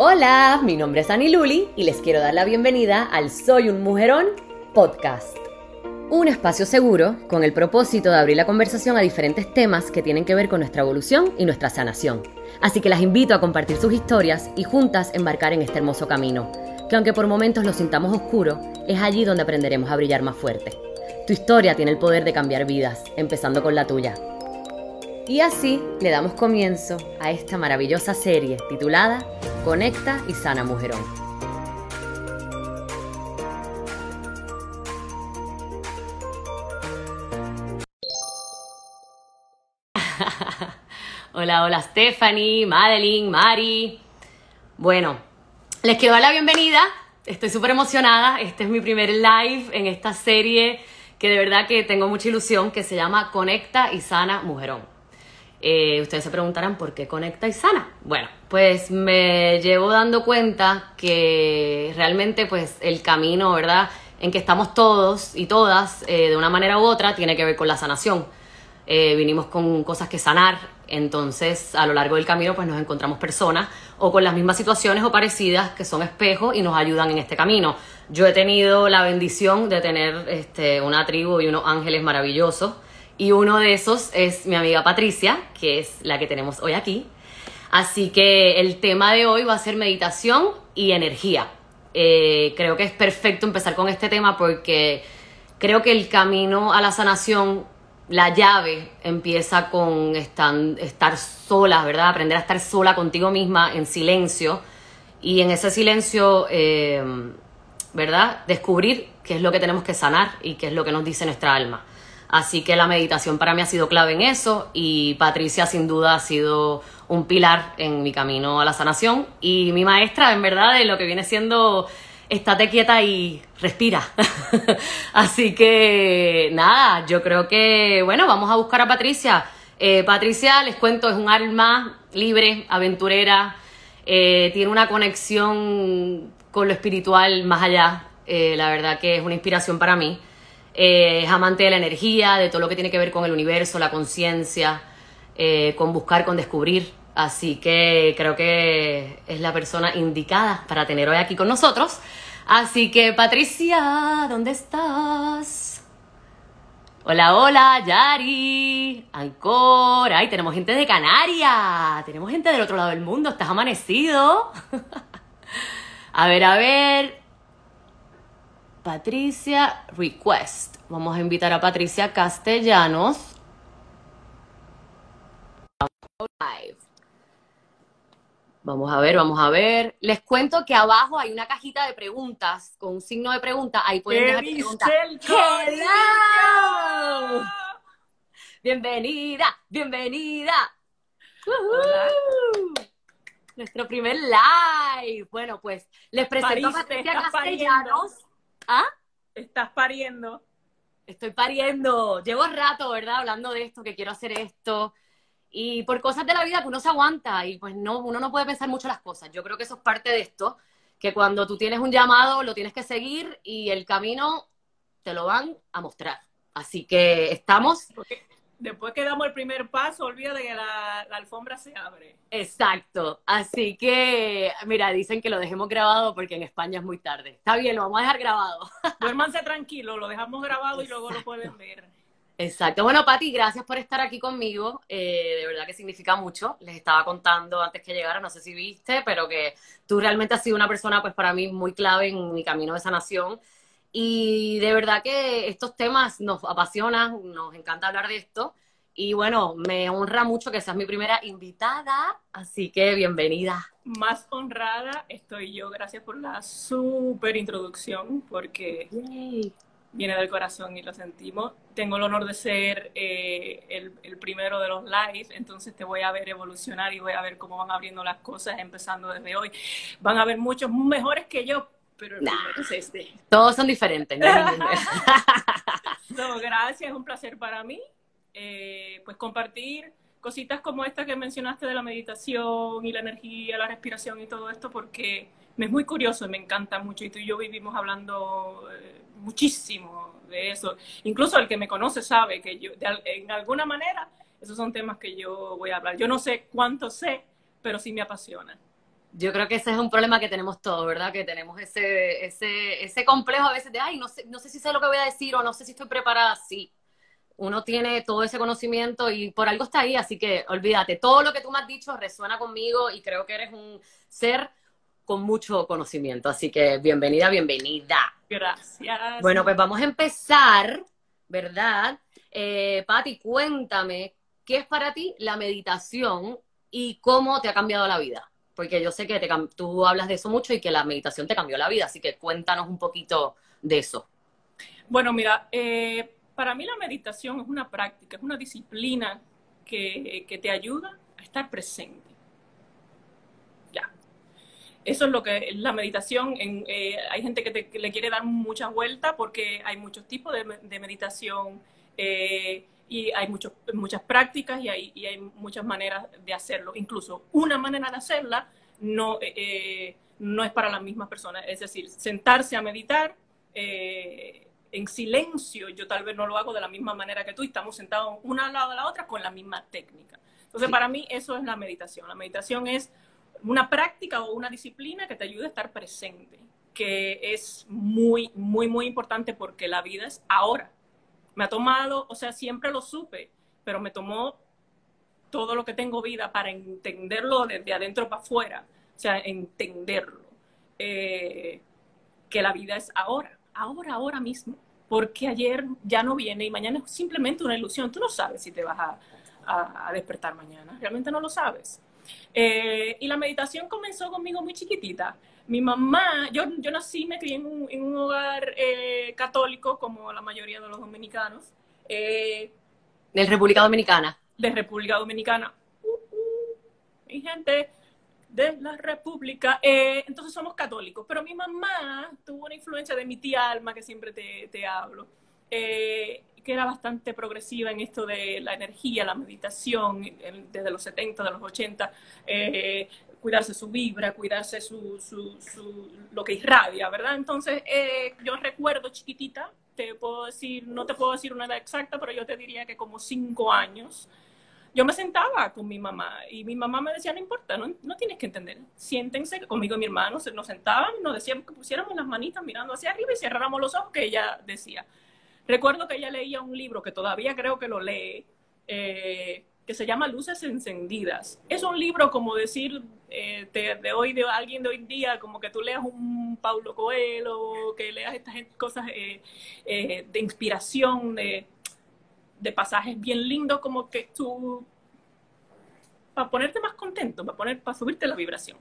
Hola, mi nombre es Ani Luli y les quiero dar la bienvenida al Soy un Mujerón podcast. Un espacio seguro con el propósito de abrir la conversación a diferentes temas que tienen que ver con nuestra evolución y nuestra sanación. Así que las invito a compartir sus historias y juntas embarcar en este hermoso camino, que aunque por momentos lo sintamos oscuro, es allí donde aprenderemos a brillar más fuerte. Tu historia tiene el poder de cambiar vidas, empezando con la tuya. Y así le damos comienzo a esta maravillosa serie titulada Conecta y sana mujerón. hola, hola Stephanie, Madeline, Mari. Bueno, les quiero dar la bienvenida. Estoy súper emocionada. Este es mi primer live en esta serie que de verdad que tengo mucha ilusión, que se llama Conecta y Sana Mujerón. Eh, ustedes se preguntarán por qué conecta y sana. Bueno, pues me llevo dando cuenta que realmente pues el camino, ¿verdad? En que estamos todos y todas eh, de una manera u otra tiene que ver con la sanación. Eh, vinimos con cosas que sanar, entonces a lo largo del camino pues nos encontramos personas o con las mismas situaciones o parecidas que son espejos y nos ayudan en este camino. Yo he tenido la bendición de tener este, una tribu y unos ángeles maravillosos y uno de esos es mi amiga Patricia, que es la que tenemos hoy aquí. Así que el tema de hoy va a ser meditación y energía. Eh, creo que es perfecto empezar con este tema porque creo que el camino a la sanación, la llave empieza con estar, sola, ¿verdad? Aprender a estar sola contigo misma en silencio y en ese silencio, eh, ¿verdad? Descubrir qué es lo que tenemos que sanar y qué es lo que nos dice nuestra alma. Así que la meditación para mí ha sido clave en eso y Patricia sin duda ha sido un pilar en mi camino a la sanación y mi maestra en verdad de lo que viene siendo estate quieta y respira. Así que nada, yo creo que bueno, vamos a buscar a Patricia. Eh, Patricia, les cuento, es un alma libre, aventurera, eh, tiene una conexión con lo espiritual más allá. Eh, la verdad que es una inspiración para mí. Eh, es amante de la energía, de todo lo que tiene que ver con el universo, la conciencia, eh, con buscar, con descubrir. Así que creo que es la persona indicada para tener hoy aquí con nosotros. Así que Patricia, ¿dónde estás? Hola, hola, Yari, Ancor, ay, tenemos gente de Canarias, tenemos gente del otro lado del mundo, estás amanecido. a ver, a ver, Patricia Request. Vamos a invitar a Patricia Castellanos. Vamos a ver, vamos a ver. Les cuento que abajo hay una cajita de preguntas con un signo de pregunta. Ahí pueden dejar preguntas. Bienvenida, bienvenida. Nuestro primer live. Bueno, pues les presento a Patricia Castellanos. ¿Ah? Estás pariendo. Estoy pariendo. Llevo rato, ¿verdad? Hablando de esto, que quiero hacer esto. Y por cosas de la vida que uno se aguanta y pues no, uno no puede pensar mucho las cosas. Yo creo que eso es parte de esto, que cuando tú tienes un llamado lo tienes que seguir y el camino te lo van a mostrar. Así que estamos después que damos el primer paso, olvida de que la, alfombra se abre. Exacto. Así que, mira, dicen que lo dejemos grabado porque en España es muy tarde. Está bien, lo vamos a dejar grabado. Duérmanse tranquilo, lo dejamos grabado y luego lo pueden ver. Exacto. Bueno, Pati, gracias por estar aquí conmigo. Eh, de verdad que significa mucho. Les estaba contando antes que llegara, no sé si viste, pero que tú realmente has sido una persona, pues para mí, muy clave en mi camino de sanación y de verdad que estos temas nos apasionan, nos encanta hablar de esto. Y bueno, me honra mucho que seas mi primera invitada, así que bienvenida. Más honrada estoy yo, gracias por la súper introducción, porque viene del corazón y lo sentimos. Tengo el honor de ser eh, el, el, primero de los live, entonces te voy a ver evolucionar y voy a ver cómo van abriendo las cosas empezando desde hoy. Van a haber muchos mejores que yo, pero es este. Todos son diferentes. ¿no? gracias, es un placer para mí. Eh, pues compartir cositas como esta que mencionaste de la meditación y la energía, la respiración y todo esto, porque me es muy curioso y me encanta mucho. Y tú y yo vivimos hablando eh, muchísimo de eso. Incluso el que me conoce sabe que yo, en alguna manera, esos son temas que yo voy a hablar. Yo no sé cuánto sé, pero sí me apasiona. Yo creo que ese es un problema que tenemos todos, ¿verdad? Que tenemos ese, ese, ese complejo a veces de, ay, no sé, no sé si sé lo que voy a decir o no sé si estoy preparada. Sí, uno tiene todo ese conocimiento y por algo está ahí, así que olvídate, todo lo que tú me has dicho resuena conmigo y creo que eres un ser con mucho conocimiento, así que bienvenida, bienvenida. Gracias. Bueno, pues vamos a empezar, ¿verdad? Eh, Patti, cuéntame, ¿qué es para ti la meditación y cómo te ha cambiado la vida? Porque yo sé que te, tú hablas de eso mucho y que la meditación te cambió la vida, así que cuéntanos un poquito de eso. Bueno, mira, eh, para mí la meditación es una práctica, es una disciplina que, te ayuda a estar presente. Ya. Eso es lo que la meditación, eh, hay gente que, le quiere dar muchas vueltas porque hay muchos tipos de, meditación eh, y hay muchas prácticas y hay, hay, muchas maneras de hacerlo. Incluso una manera de hacerla no, eh, no es para las mismas personas. Es decir, sentarse a meditar en silencio, yo tal vez no lo hago de la misma manera que tú y estamos sentados una al lado de la otra con la misma técnica. Entonces, para mí eso es la meditación. La meditación es una práctica o una disciplina que te ayude a estar presente, que es muy, muy, muy importante porque la vida es ahora. Me ha tomado, o sea, siempre lo supe, pero me tomó todo lo que tengo vida para entenderlo desde adentro para afuera, o sea, entenderlo, eh, que la vida es ahora ahora, ahora mismo, porque ayer ya no viene y mañana es simplemente una ilusión. Tú no sabes si te vas a, despertar mañana, realmente no lo sabes. Eh, y la meditación comenzó conmigo muy chiquitita. Mi mamá, yo, yo nací, me crié en un, hogar eh, católico, como la mayoría de los dominicanos. Eh, ¿De República Dominicana? De República Dominicana. Uh, uh, mi gente, de la República. Eh, entonces somos católicos, pero mi mamá tuvo una influencia de mi tía Alma, que siempre te, te hablo, que era bastante progresiva en esto de la energía, la meditación, desde los 70, de los 80, eh, cuidarse su vibra, cuidarse su, su, su, lo que irradia, ¿verdad? Entonces, yo recuerdo chiquitita, te puedo decir, no te puedo decir una edad exacta, pero yo te diría que como cinco años, yo me sentaba con mi mamá y mi mamá me decía, no importa, no, no tienes que entender, siéntense conmigo y mi hermano, nos sentaban y nos decían que pusiéramos las manitas mirando hacia arriba y cerráramos los ojos, que ella decía. Recuerdo que ella leía un libro que todavía creo que lo lee, eh, que se llama Luces Encendidas. Es un libro como decir eh, de, hoy, de alguien de hoy en día, como que tú leas un Paulo Coelho, que leas estas cosas eh, de inspiración, de de pasajes bien lindos como que tú, para ponerte más contento, para, poner, para subirte la vibración.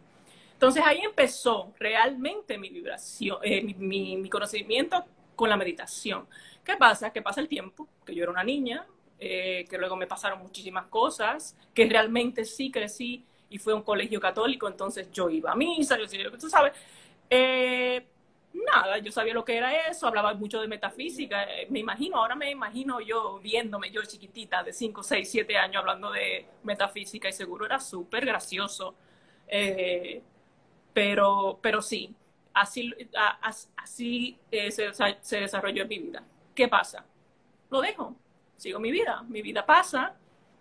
Entonces ahí empezó realmente mi vibración, eh, mi, conocimiento con la meditación. ¿Qué pasa? Que pasa el tiempo, que yo era una niña, eh, que luego me pasaron muchísimas cosas, que realmente sí crecí y fue un colegio católico, entonces yo iba a misa, yo, tú sabes. Eh, nada, yo sabía lo que era eso, hablaba mucho de metafísica, eh, me imagino, ahora me imagino yo viéndome yo chiquitita de 5, 6, 7 años hablando de metafísica y seguro era súper gracioso, eh, pero, pero sí, así, así eh, se, se, desarrolló en mi vida. ¿Qué pasa? Lo dejo, sigo mi vida, mi vida pasa,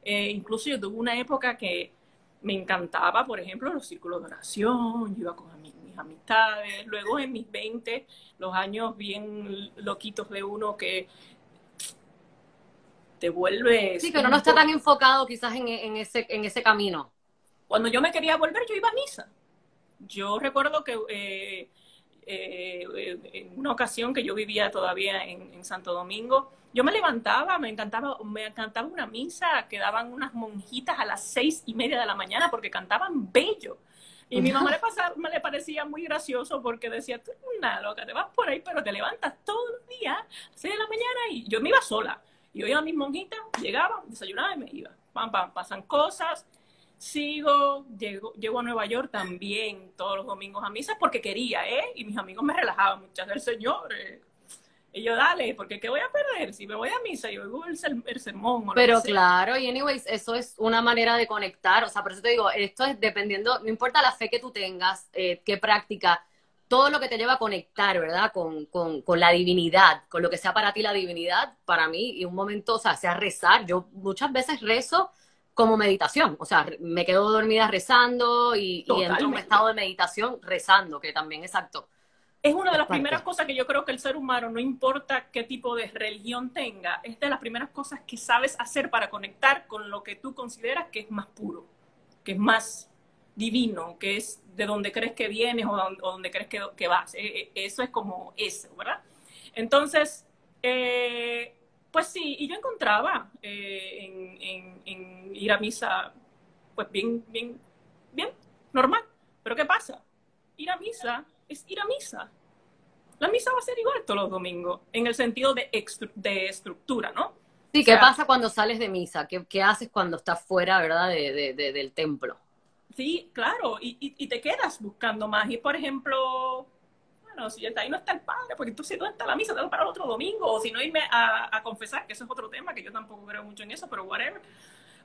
incluso yo tuve una época que me encantaba, por ejemplo, los círculos de oración, yo iba con amigos amistades. Luego en mis 20, los años bien loquitos de uno que te vuelve... Sí, que uno no está tan enfocado quizás en, ese, en ese camino. Cuando yo me quería volver, yo iba a misa. Yo recuerdo que eh, eh, en una ocasión que yo vivía todavía en, en, Santo Domingo, yo me levantaba, me encantaba, me encantaba una misa, quedaban unas monjitas a las seis y media de la mañana porque cantaban bello. Y mi mamá le, pasaba, me le parecía muy gracioso porque decía, tú eres una loca, te vas por ahí, pero te levantas todos los días a 6 de la mañana y yo me iba sola. Y yo iba a mis monjitas, llegaba, desayunaba y me iba. Pam, pam, pasan cosas. Sigo, llego, llego a Nueva York también todos los domingos a misa porque quería, ¿eh? Y mis amigos me relajaban, muchas del Señor, eh, y yo, dale, porque ¿qué voy a perder? Si me voy a misa y oigo el, el sermón. Pero claro, y anyways, eso es una manera de conectar. O sea, por eso te digo, esto es dependiendo, no importa la fe que tú tengas, eh, qué práctica, todo lo que te lleva a conectar, ¿verdad? Con, con, con, la divinidad, con lo que sea para ti la divinidad, para mí, y un momento, o sea, sea rezar. Yo muchas veces rezo como meditación. O sea, me quedo dormida rezando y, y entro en un estado de meditación rezando, que también exacto. Es una de las primeras cosas que yo creo que el ser humano, no importa qué tipo de religión tenga, es de las primeras cosas que sabes hacer para conectar con lo que tú consideras que es más puro, que es más divino, que es de donde crees que vienes o donde, crees que, vas. E, e, eso es como eso, ¿verdad? Entonces, eh, pues sí, y yo encontraba eh, en, ir a misa, pues bien, bien, bien, normal. Pero ¿qué pasa? Ir a misa es ir a misa. La misa va a ser igual todos los domingos, en el sentido de, de estructura, ¿no? Sí, ¿qué pasa cuando sales de misa? ¿Qué, qué haces cuando estás fuera, verdad, de, del templo? Sí, claro, y, y, te quedas buscando más. Y por ejemplo, bueno, si ahí no está el padre, porque si no está la misa, tengo para el otro domingo, o si no irme a, a, confesar, que eso es otro tema, que yo tampoco creo mucho en eso, pero whatever.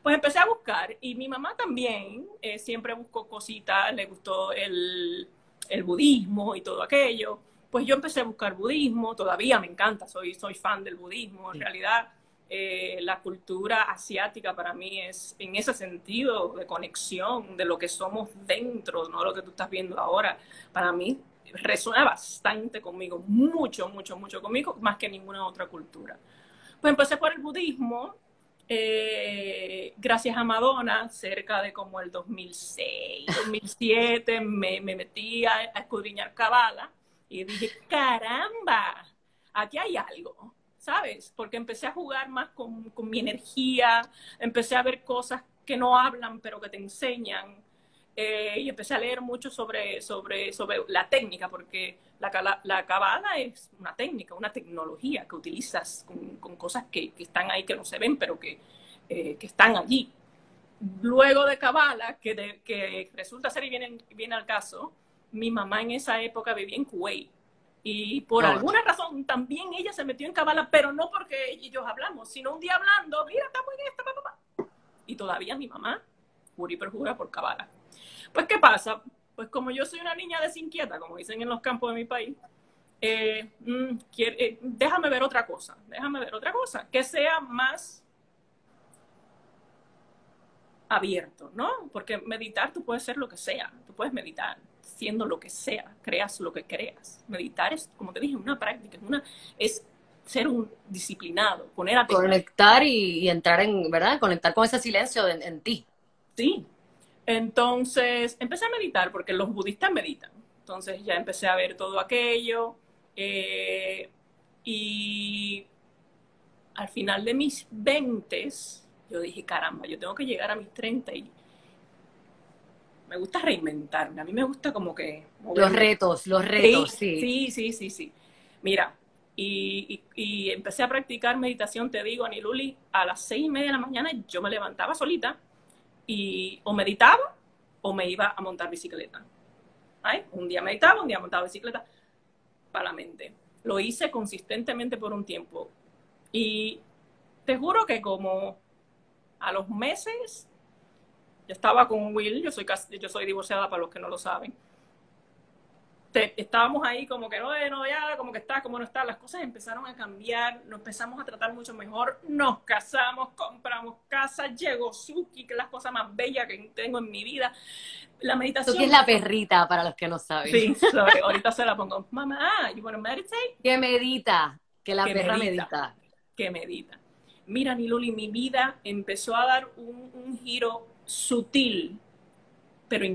Pues empecé a buscar, y mi mamá también eh, siempre buscó cositas, le gustó el, el budismo y todo aquello. Pues yo empecé a buscar budismo, todavía me encanta, soy, soy fan del budismo, en realidad eh, la cultura asiática para mí es en ese sentido de conexión de lo que somos dentro, no lo que tú estás viendo ahora. Para mí resuena bastante conmigo, mucho, mucho, mucho conmigo, más que ninguna otra cultura. Pues empecé por el budismo, eh, gracias a Madonna, cerca de como el 2006, 2007, me, me metí a, a escudriñar Kabbalah y dije, caramba, aquí hay algo ¿sabes? Porque empecé a jugar más con, con, mi energía, empecé a ver cosas que no hablan pero que te enseñan. Eh, y empecé a leer mucho sobre, sobre, sobre la técnica, porque la, la cabala es una técnica, una tecnología que utilizas con, con cosas que, que, están ahí, que no se ven, pero que, eh, que están allí. Luego de cabala, que, que resulta ser y viene, viene al caso, mi mamá en esa época vivía en Kuwait y por alguna razón también ella se metió en cabala, pero no porque ellos hablamos, sino un día hablando, mira, estamos en esta, papá. Y todavía mi mamá jura y perjura por cabala. Pues, ¿qué pasa? Pues como yo soy una niña desinquieta, como dicen en los campos de mi país, eh, mm, eh, déjame ver otra cosa, déjame ver otra cosa, que sea más abierto, ¿no? Porque meditar tú puedes ser lo que sea, tú puedes meditar, haciendo lo que sea, creas lo que creas. Meditar es, como te dije, una práctica, es, una, es ser un disciplinado, poner atención. Conectar y, entrar en, ¿verdad? Conectar con ese silencio en, ti. Sí. Entonces, empecé a meditar porque los budistas meditan. Entonces ya empecé a ver todo aquello. Eh, y al final de mis 20, yo dije, caramba, yo tengo que llegar a mis 30 y me gusta reinventarme, a mí me gusta como que... Los retos, los retos, sí. Sí, sí, sí, sí. Mira, y, empecé a practicar meditación, te digo, Aniluli, a las seis y media de la mañana yo me levantaba solita y o meditaba o me iba a montar bicicleta. Un día meditaba, un día montaba bicicleta para la mente. Lo hice consistentemente por un tiempo. Y te juro que como a los meses yo estaba con Will, yo soy, yo soy divorciada para los que no lo saben. Estábamos ahí como que no, no, ya, como que está, como no está. Las cosas empezaron a cambiar, nos empezamos a tratar mucho mejor, nos casamos, compramos casa, llegó Suki, que es la cosa más bella que tengo en mi vida. La meditación. Suki es la perrita, para los que no saben. Sí, ahorita se la pongo. Mamá, you want to meditate? Que medita, que la perra medita, Que medita. Mira, Niluli, mi vida empezó a dar un, un giro sutil, pero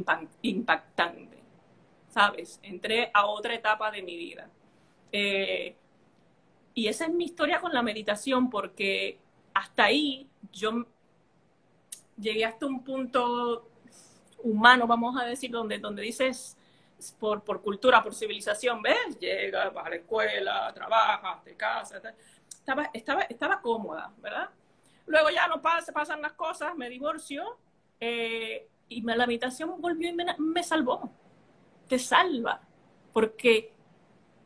impactante. ¿Sabes? Entré a otra etapa de mi vida. Eh, y esa es mi historia con la meditación, porque hasta ahí yo llegué hasta un punto humano, vamos a decir, donde, donde dices, por, por cultura, por civilización, ¿ves? Llegas, vas a la escuela, trabajas, te casas, estaba, estaba, estaba cómoda, ¿verdad? Luego ya no pasa, pasan las cosas, me divorcio eh, y la meditación volvió y me, salvó. Te salva. Porque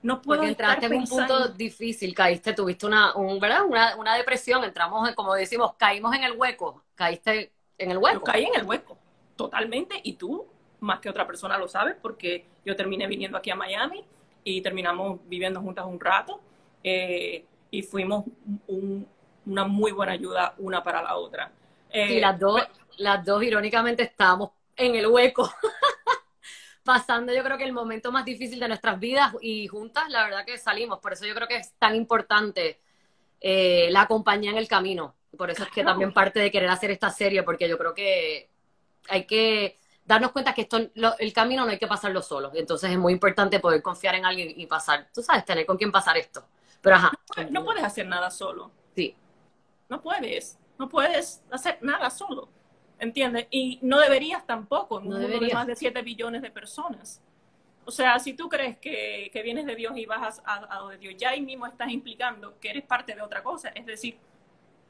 no puedo porque entraste en un punto difícil, caíste, tuviste una, ¿verdad? Una, depresión, entramos, como decimos, caímos en el hueco, caíste en el hueco. caí en el hueco, totalmente, y tú, más que otra persona lo sabes, porque yo terminé viniendo aquí a Miami y terminamos viviendo juntas un rato, eh, y fuimos una muy buena ayuda una para la otra. Eh, las dos, las dos irónicamente estábamos en el hueco, pasando yo creo que el momento más difícil de nuestras vidas y juntas la verdad que salimos. Por eso yo creo que es tan importante eh, la compañía en el camino. Por eso es que también parte de querer hacer esta serie, porque yo creo que hay que darnos cuenta que esto, el camino no hay que pasarlo solo. Entonces es muy importante poder confiar en alguien y pasar, tú sabes, tener con quién pasar esto. Pero ajá. No, puedes hacer nada solo. Sí. No puedes. No puedes hacer nada solo. ¿Entiendes? Y no deberías tampoco en un mundo de más de 7 billones de personas. O sea, si tú crees que, vienes de Dios y vas a, a, Dios, ya ahí mismo estás implicando que eres parte de otra cosa. Es decir,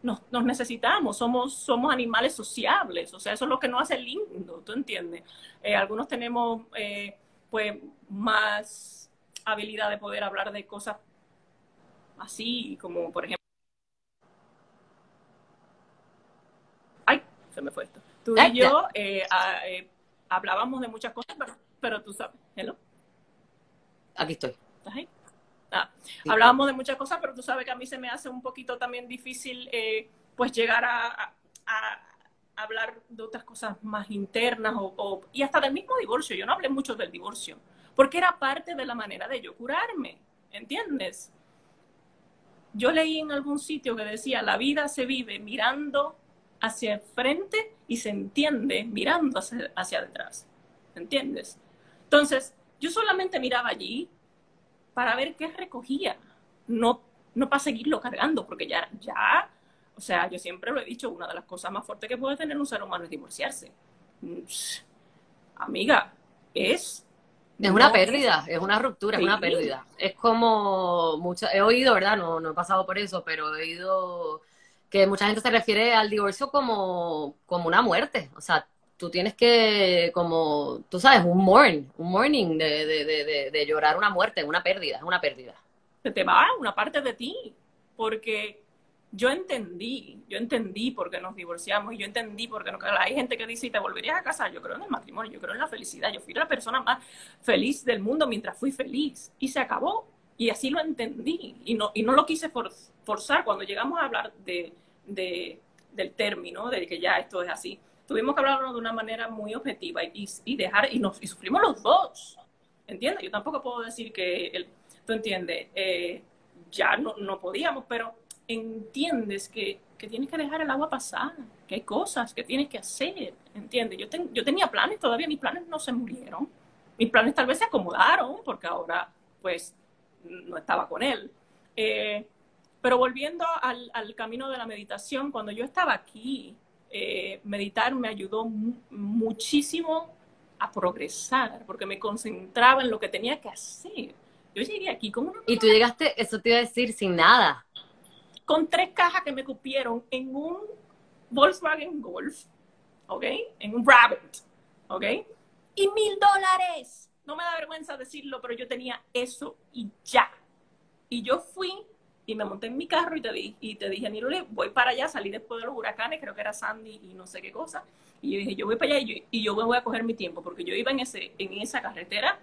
nos, necesitamos, somos, somos animales sociables, o sea, eso es lo que nos hace lindo, ¿tú entiendes? Eh, algunos tenemos, eh, pues, más habilidad de poder hablar de cosas así, como por ejemplo... Ay, se me fue esto. Tú y yo eh, hablábamos de muchas cosas, pero, pero tú sabes, ¿hello? Aquí estoy. ¿Estás ahí? Ah, hablábamos de muchas cosas, pero tú sabes que a mí se me hace un poquito también difícil eh, pues llegar a, hablar de otras cosas más internas o, y hasta del mismo divorcio. Yo no hablé mucho del divorcio, porque era parte de la manera de yo curarme, ¿entiendes? Yo leí en algún sitio que decía, la vida se vive mirando hacia el frente y se entiende mirando hacia, hacia detrás, ¿entiendes? Entonces, yo solamente miraba allí, para ver qué recogía, no, no para seguirlo cargando, porque ya, ya, o sea, yo siempre lo he dicho, una de las cosas más fuertes que puede tener un ser humano es divorciarse. Amiga, es... Es una pérdida, es una ruptura, es una pérdida. Es como, mucha, he oído, ¿verdad? No, no he pasado por eso, pero he oído que mucha gente se refiere al divorcio como, como una muerte. O sea, tú tienes que, como, tú sabes, un mourn, un mourning de, de, de, de, llorar una muerte, una pérdida, es una pérdida. Se te va una parte de ti, porque yo entendí, yo entendí por qué nos divorciamos y yo entendí por qué no. Hay gente que dice, ¿y te volverías a casar? Yo creo en el matrimonio, yo creo en la felicidad. Yo fui la persona más feliz del mundo mientras fui feliz y se acabó. Y así lo entendí y no, y no lo quise forzar cuando llegamos a hablar de, de, del término, de que ya esto es así tuvimos que hablarlo de una manera muy objetiva y, y dejar, y, nos, y sufrimos los dos, ¿entiendes? Yo tampoco puedo decir que, el, tú entiendes, eh, ya no, no, podíamos, pero entiendes que, que, tienes que dejar el agua pasar, que hay cosas que tienes que hacer, ¿entiendes? Yo, yo tenía planes, todavía mis planes no se murieron, mis planes tal vez se acomodaron, porque ahora, pues, no estaba con él. Eh, pero volviendo al, al camino de la meditación, cuando yo estaba aquí, eh, meditar me ayudó muchísimo a progresar, porque me concentraba en lo que tenía que hacer. Yo llegué aquí con una... Y tú llegaste, eso te iba a decir, sin nada. Con tres cajas que me cupieron en un Volkswagen Golf, ¿ok? En un Rabbit, ¿ok? Y mil dólares. No me da vergüenza decirlo, pero yo tenía eso y ya. Y yo fui y me monté en mi carro y te, di, y te dije, Nirule, voy para allá, salí después de los huracanes, creo que era Sandy y no sé qué cosa, y yo dije, yo voy para allá y yo, y yo voy a coger mi tiempo, porque yo iba en, ese, en esa carretera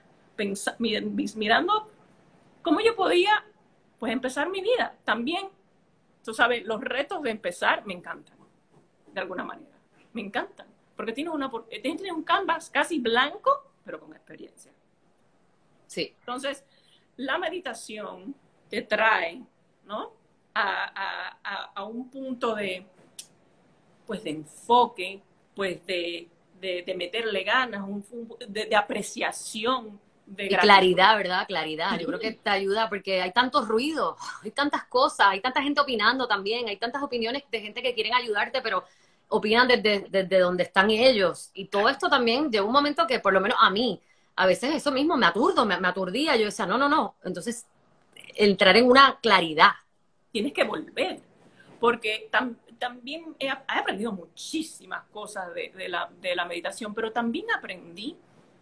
mirando cómo yo podía, pues, empezar mi vida. También, tú sabes, los retos de empezar me encantan, de alguna manera, me encantan, porque tienes, una, tienes un canvas casi blanco, pero con experiencia. Sí. Entonces, la meditación te trae ¿no? A, un punto de, pues, de enfoque, pues, de, meterle ganas, un, de, apreciación. De claridad, ¿verdad? Claridad. Yo creo que te ayuda porque hay tantos ruidos, hay tantas cosas, hay tanta gente opinando también, hay tantas opiniones de gente que quieren ayudarte, pero opinan desde, desde donde están ellos. Y todo esto también llegó un momento que, por lo menos a mí, a veces eso mismo me aturdo, me, me aturdía. Yo decía, no, no, no. Entonces entrar en una claridad. Tienes que volver, porque también he, aprendido muchísimas cosas de, la, de la meditación, pero también aprendí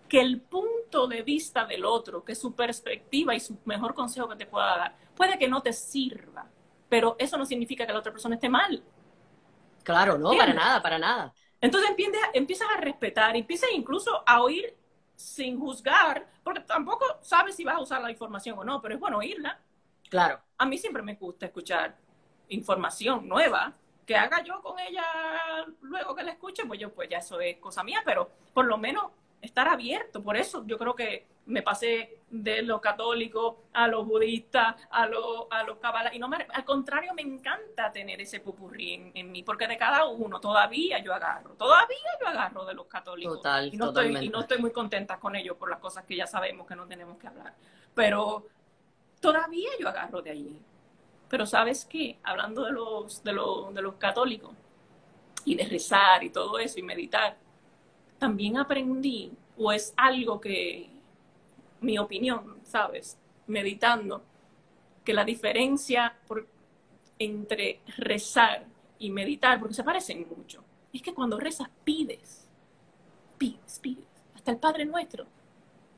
que el punto de vista del otro, que su perspectiva y su mejor consejo que te pueda dar, puede que no te sirva, pero eso no significa que la otra persona esté mal. Claro, no, para nada, para nada. Entonces empiezas, empiezas a respetar, empiezas incluso a oír sin juzgar, porque tampoco sabes si vas a usar la información o no, pero es bueno oírla. Claro. A mí siempre me gusta escuchar información nueva, que haga yo con ella luego que la escuche, pues yo, pues ya eso es cosa mía, pero por lo menos estar abierto. Por eso yo creo que me pasé de los católicos a los budistas, a los, a los cabalas. Y no me, al contrario, me encanta tener ese pupurrí en, mí, porque de cada uno todavía yo agarro, todavía yo agarro de los católicos. Total, y no, estoy, y no estoy muy contenta con ellos por las cosas que ya sabemos que no tenemos que hablar. Pero todavía yo agarro de allí. Pero sabes qué, hablando de los, de los, de los católicos y de rezar y todo eso y meditar, también aprendí, o es algo que, mi opinión, ¿sabes? Meditando, que la diferencia entre rezar y meditar, porque se parecen mucho, es que cuando rezas pides, pides, pides, hasta el Padre Nuestro.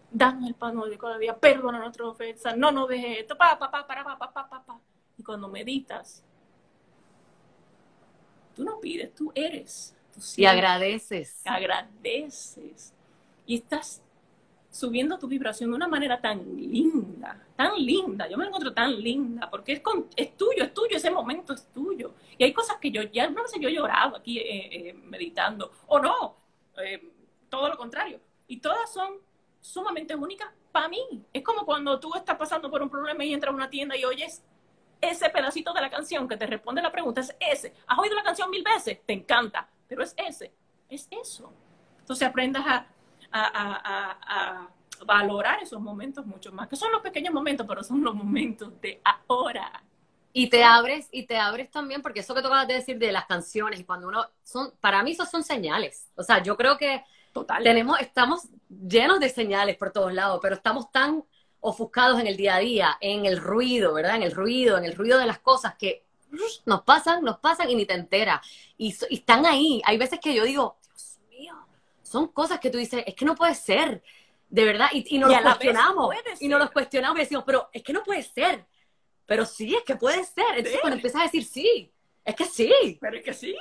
Danos el pan de cada día, perdona nuestra ofensa, no nos dejes esto, pa, pa, pa, para, pa, pa, pa, pa. Y cuando meditas, tú no pides, tú eres y agradeces. Agradeces. Y estás subiendo tu vibración de una manera tan linda, tan linda. Yo me encuentro tan linda porque es, es tuyo, es tuyo, ese momento es tuyo. Y hay cosas que yo, ya no sé, yo he llorado aquí eh, eh, meditando, o no, eh, todo lo contrario. Y todas son sumamente únicas para mí. Es como cuando tú estás pasando por un problema y entras a una tienda y oyes ese pedacito de la canción que te responde la pregunta, es ese. ¿Has oído la canción mil veces? Te encanta pero es ese, es eso. Entonces aprendas a, valorar esos momentos mucho más, que son los pequeños momentos, pero son los momentos de ahora. Y te abres, y te abres también, porque eso que tú acabas de decir de las canciones, y cuando uno, son, para mí esos son señales. O sea, yo creo que Total. tenemos, estamos llenos de señales por todos lados, pero estamos tan ofuscados en el día a día, en el ruido, ¿verdad? En el ruido, en el ruido de las cosas que nos pasan, nos pasan y ni te enteras. Y, están ahí. Hay veces que yo digo, Dios mío, son cosas que tú dices, es que no puede ser, de verdad. Y, y nos lo cuestionamos. Y nos los cuestionamos y decimos, pero es que no puede ser. Pero sí, es que puede ser. Entonces cuando empiezas a decir sí, es que sí. Pero es que sí.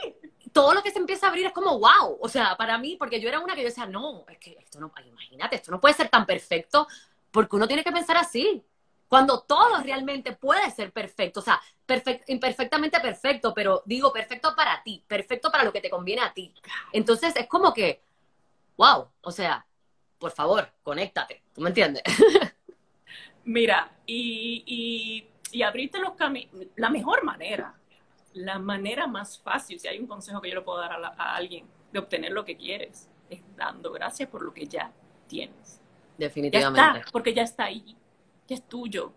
Todo lo que se empieza a abrir es como wow. O sea, para mí, porque yo era una que yo decía, no, es que esto no, imagínate, esto no puede ser tan perfecto porque uno tiene que pensar así. Cuando todo realmente puede ser perfecto, o sea, imperfectamente perfecto, pero digo perfecto para ti, perfecto para lo que te conviene a ti. Entonces es como que, wow, o sea, por favor, conéctate, ¿tú me entiendes? Mira, y, y, y abrirte los caminos, la mejor manera, la manera más fácil, si hay un consejo que yo le puedo dar a, a alguien de obtener lo que quieres, es dando gracias por lo que ya tienes. Definitivamente. Ya está, porque ya está ahí ya es tuyo,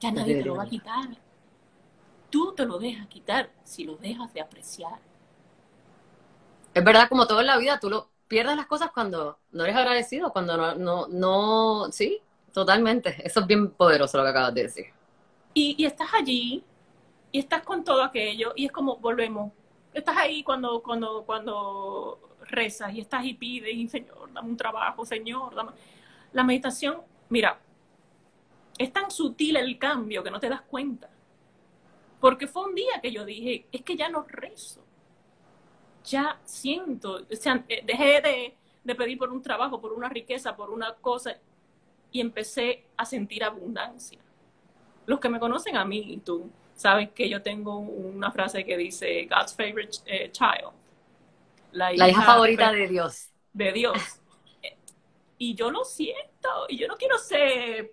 ya nadie te lo va a quitar. Tú te lo dejas quitar si lo dejas de apreciar. Es verdad, como todo en la vida, tú lo pierdes las cosas cuando no eres agradecido, cuando no, no, no, sí, totalmente. Eso es bien poderoso lo que acabas de decir. Y, y estás allí, y estás con todo aquello, y es como volvemos. Estás ahí cuando, cuando, cuando rezas y estás y pides, y Señor, dame un trabajo, Señor, dame. La meditación, mira, es tan sutil el cambio que no te das cuenta. Porque fue un día que yo dije, es que ya no rezo. Ya siento, o sea, eh, dejé de, de pedir por un trabajo, por una riqueza, por una cosa, y empecé a sentir abundancia. Los que me conocen a mí y tú, saben que yo tengo una frase que dice, God's favorite eh, child. La hija, favorita de Dios. De Dios. y yo lo siento, y yo no quiero ser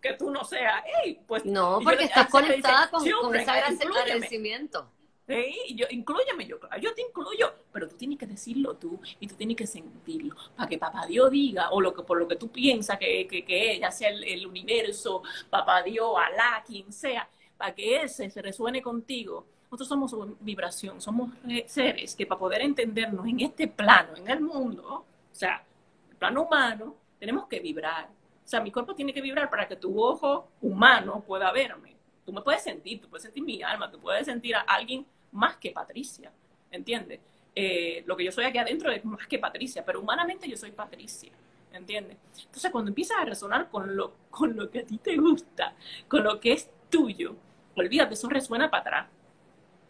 que tú no seas, hey, pues... No, porque estás conectada con, con ese agradecimiento. Sí, yo, incluyeme, yo, yo te incluyo, pero tú tienes que decirlo tú y tú tienes que sentirlo para que papá Dios diga, o lo que por lo que tú piensas que, que, que ya sea el, universo, papá Dios, Alá, quien sea, para que ese se resuene contigo. Nosotros somos vibración, somos seres que para poder entendernos en este plano, en el mundo, o sea, el plano humano, tenemos que vibrar. O sea, mi cuerpo tiene que vibrar para que tu ojo humano pueda verme. Tú me puedes sentir, tú puedes sentir mi alma, tú puedes sentir a alguien más que Patricia, ¿entiendes? Eh, lo que yo soy aquí adentro es más que Patricia, pero humanamente yo soy Patricia, ¿entiendes? Entonces, cuando empiezas a resonar con lo, con lo que a ti te gusta, con lo que es tuyo, olvídate, eso resuena para atrás.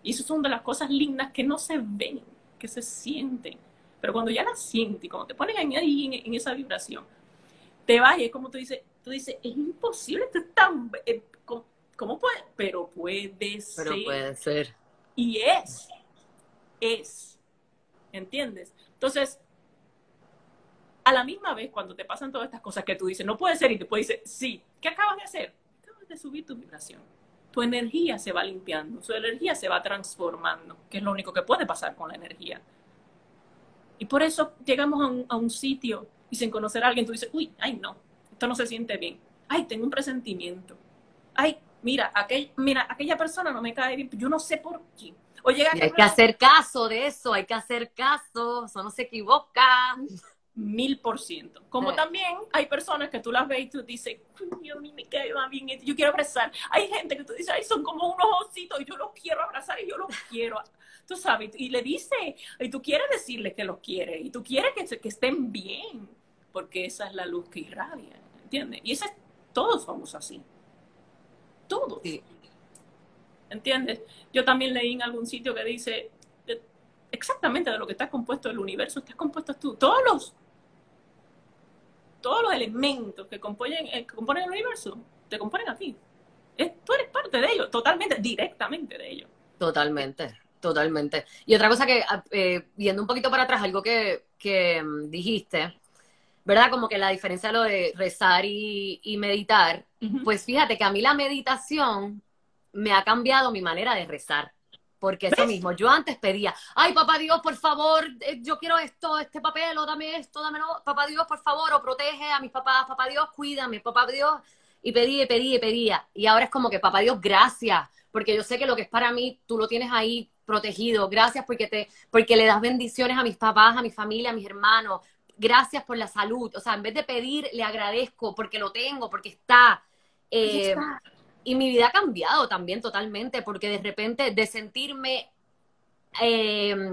Y eso son de las cosas lindas que no se ven, que se sienten. Pero cuando ya las sientes y cuando te ponen ahí en, en esa vibración, te vas y es como tú dices, tú dices, es imposible, esto es tan, eh, ¿cómo, puede? Pero puede ser. Pero puede ser. Y es, es, ¿entiendes? Entonces, a la misma vez, cuando te pasan todas estas cosas que tú dices, no puede ser, y después dices, sí, ¿qué acabas de hacer? Acabas de subir tu vibración. Tu energía se va limpiando, su energía se va transformando, que es lo único que puede pasar con la energía. Y por eso llegamos a un, a un sitio y sin conocer a alguien, tú dices, uy, ay, no, esto no se siente bien. Ay, tengo un presentimiento. Ay, mira, aquel, mira, aquella persona no me cae bien, yo no sé por qué. O llega hay que hacer caso de eso, hay que hacer caso, eso no se equivoca mil por ciento. Como también hay personas que tú las ves y tú dices, a mí me cae bien, yo quiero abrazar. Hay gente que tú dices, ay, son como unos ositos, y yo los quiero abrazar y yo los quiero. Tú sabes, y le dice, y tú quieres decirle que los quieres, y tú quieres que, que estén bien, porque esa es la luz que irradia, ¿entiendes? Y ese, todos somos así. Todos. ¿Entiendes? Yo también leí en algún sitio que dice, exactamente de lo que está compuesto el universo, estás compuesto tú. Todos los todos los elementos que componen, eh, componen el universo te componen a ti. tú eres parte de ellos, totalmente, directamente de ellos. Totalmente, totalmente. Y otra cosa que, ah, eh, viendo un poquito para atrás, algo que, mm, dijiste, ¿verdad? Como que la diferencia de lo de rezar y, meditar, pues fíjate que a mí la meditación me ha cambiado mi manera de rezar. Porque eso mismo, yo antes pedía, ay, papá Dios, por favor, eh, yo quiero esto, este papel, o dame esto, dame no, papá Dios, por favor, o protege a mis papás, papá Dios, cuídame, papá Dios, y pedía, pedía, y pedía. Y ahora es como que, papá Dios, gracias, porque yo sé que lo que es para mí, tú lo tienes ahí protegido, gracias porque, te, porque le das bendiciones a mis papás, a mi familia, a mis hermanos, gracias por la salud, o sea, en vez de pedir, le agradezco porque lo tengo, porque está. Eh, está y mi vida ha cambiado también totalmente, porque de repente de sentirme em,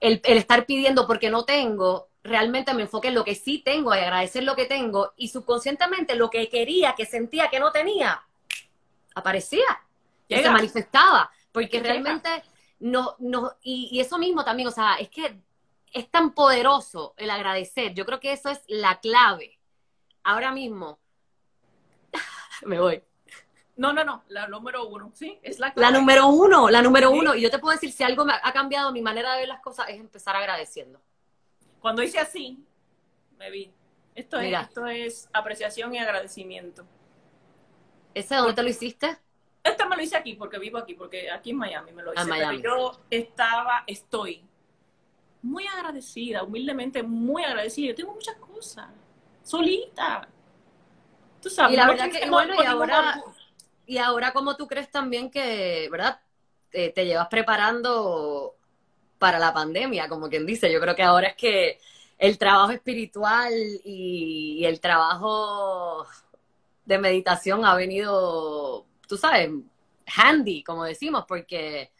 el, estar pidiendo porque no tengo, realmente me enfoqué en lo que sí tengo y agradecer lo que tengo, y subconscientemente lo que quería, que sentía que no tenía, aparecía, y se manifestaba, porque realmente no, no, y, y eso mismo también, o sea, es que es tan poderoso el agradecer, yo creo que eso es la clave. Ahora mismo, me voy no, no, no, la número uno, sí, es la La número uno, la número uno. Y yo te puedo decir, si algo me ha cambiado mi manera de ver las cosas, es empezar agradeciendo. Cuando hice así, me vi. Esto, es, esto es apreciación y agradecimiento. ¿Ese dónde te lo hiciste? Este me lo hice aquí, porque vivo aquí, porque aquí en Miami me lo hice. Pero yo estaba, estoy muy agradecida, humildemente muy agradecida. Yo tengo muchas cosas, solita. Tú sabes. Y la verdad que, bueno, y ahora y ahora, ¿cómo tú crees también que, verdad, te, llevas preparando para la pandemia, como quien dice? Yo creo que ahora es que el trabajo espiritual y, el trabajo de meditación ha venido, tú sabes, handy, como decimos, porque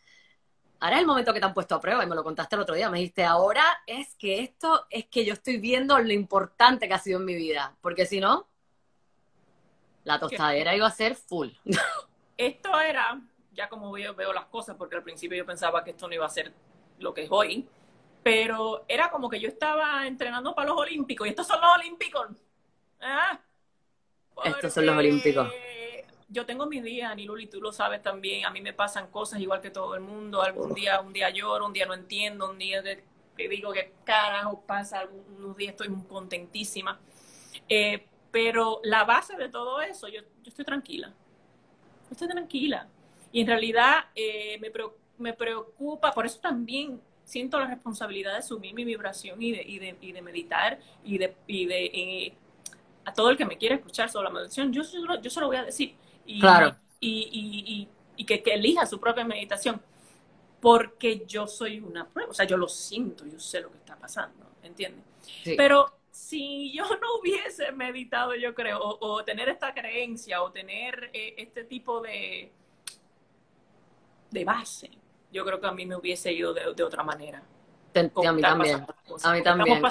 ahora es el momento que te han puesto a prueba y me lo contaste el otro día. Me dijiste, ahora es que esto es que yo estoy viendo lo importante que ha sido en mi vida, porque si no, la tostadera iba a ser full. Esto era, ya como veo, veo las cosas, porque al principio yo pensaba que esto no iba a ser lo que es hoy, pero era como que yo estaba entrenando para los Olímpicos, y estos son los Olímpicos. ¿Ah? Estos son los Olímpicos. Yo tengo mis días, Aniluli, tú lo sabes también, a mí me pasan cosas igual que todo el mundo, algún día, un día lloro, un día no entiendo, un día que, digo que carajo pasa, algunos días estoy muy contentísima. Eh, pero la base de todo eso, yo, estoy tranquila. Estoy tranquila. Y en realidad eh, me, preocupa, por eso también siento la responsabilidad de asumir mi vibración y de, y de, y de meditar y de, y de eh, a todo el que me quiera escuchar sobre la meditación, yo, yo, yo se lo voy a decir. Y, claro. Y, que, que, elija su propia meditación. Porque yo soy una prueba, o sea, yo lo siento, yo sé lo que está pasando, ¿entiendes? Pero si yo no hubiese meditado, yo creo, o, tener esta creencia, o tener eh, este tipo de, de base, yo creo que a mí me hubiese ido de, otra manera. a mí también. A mí también.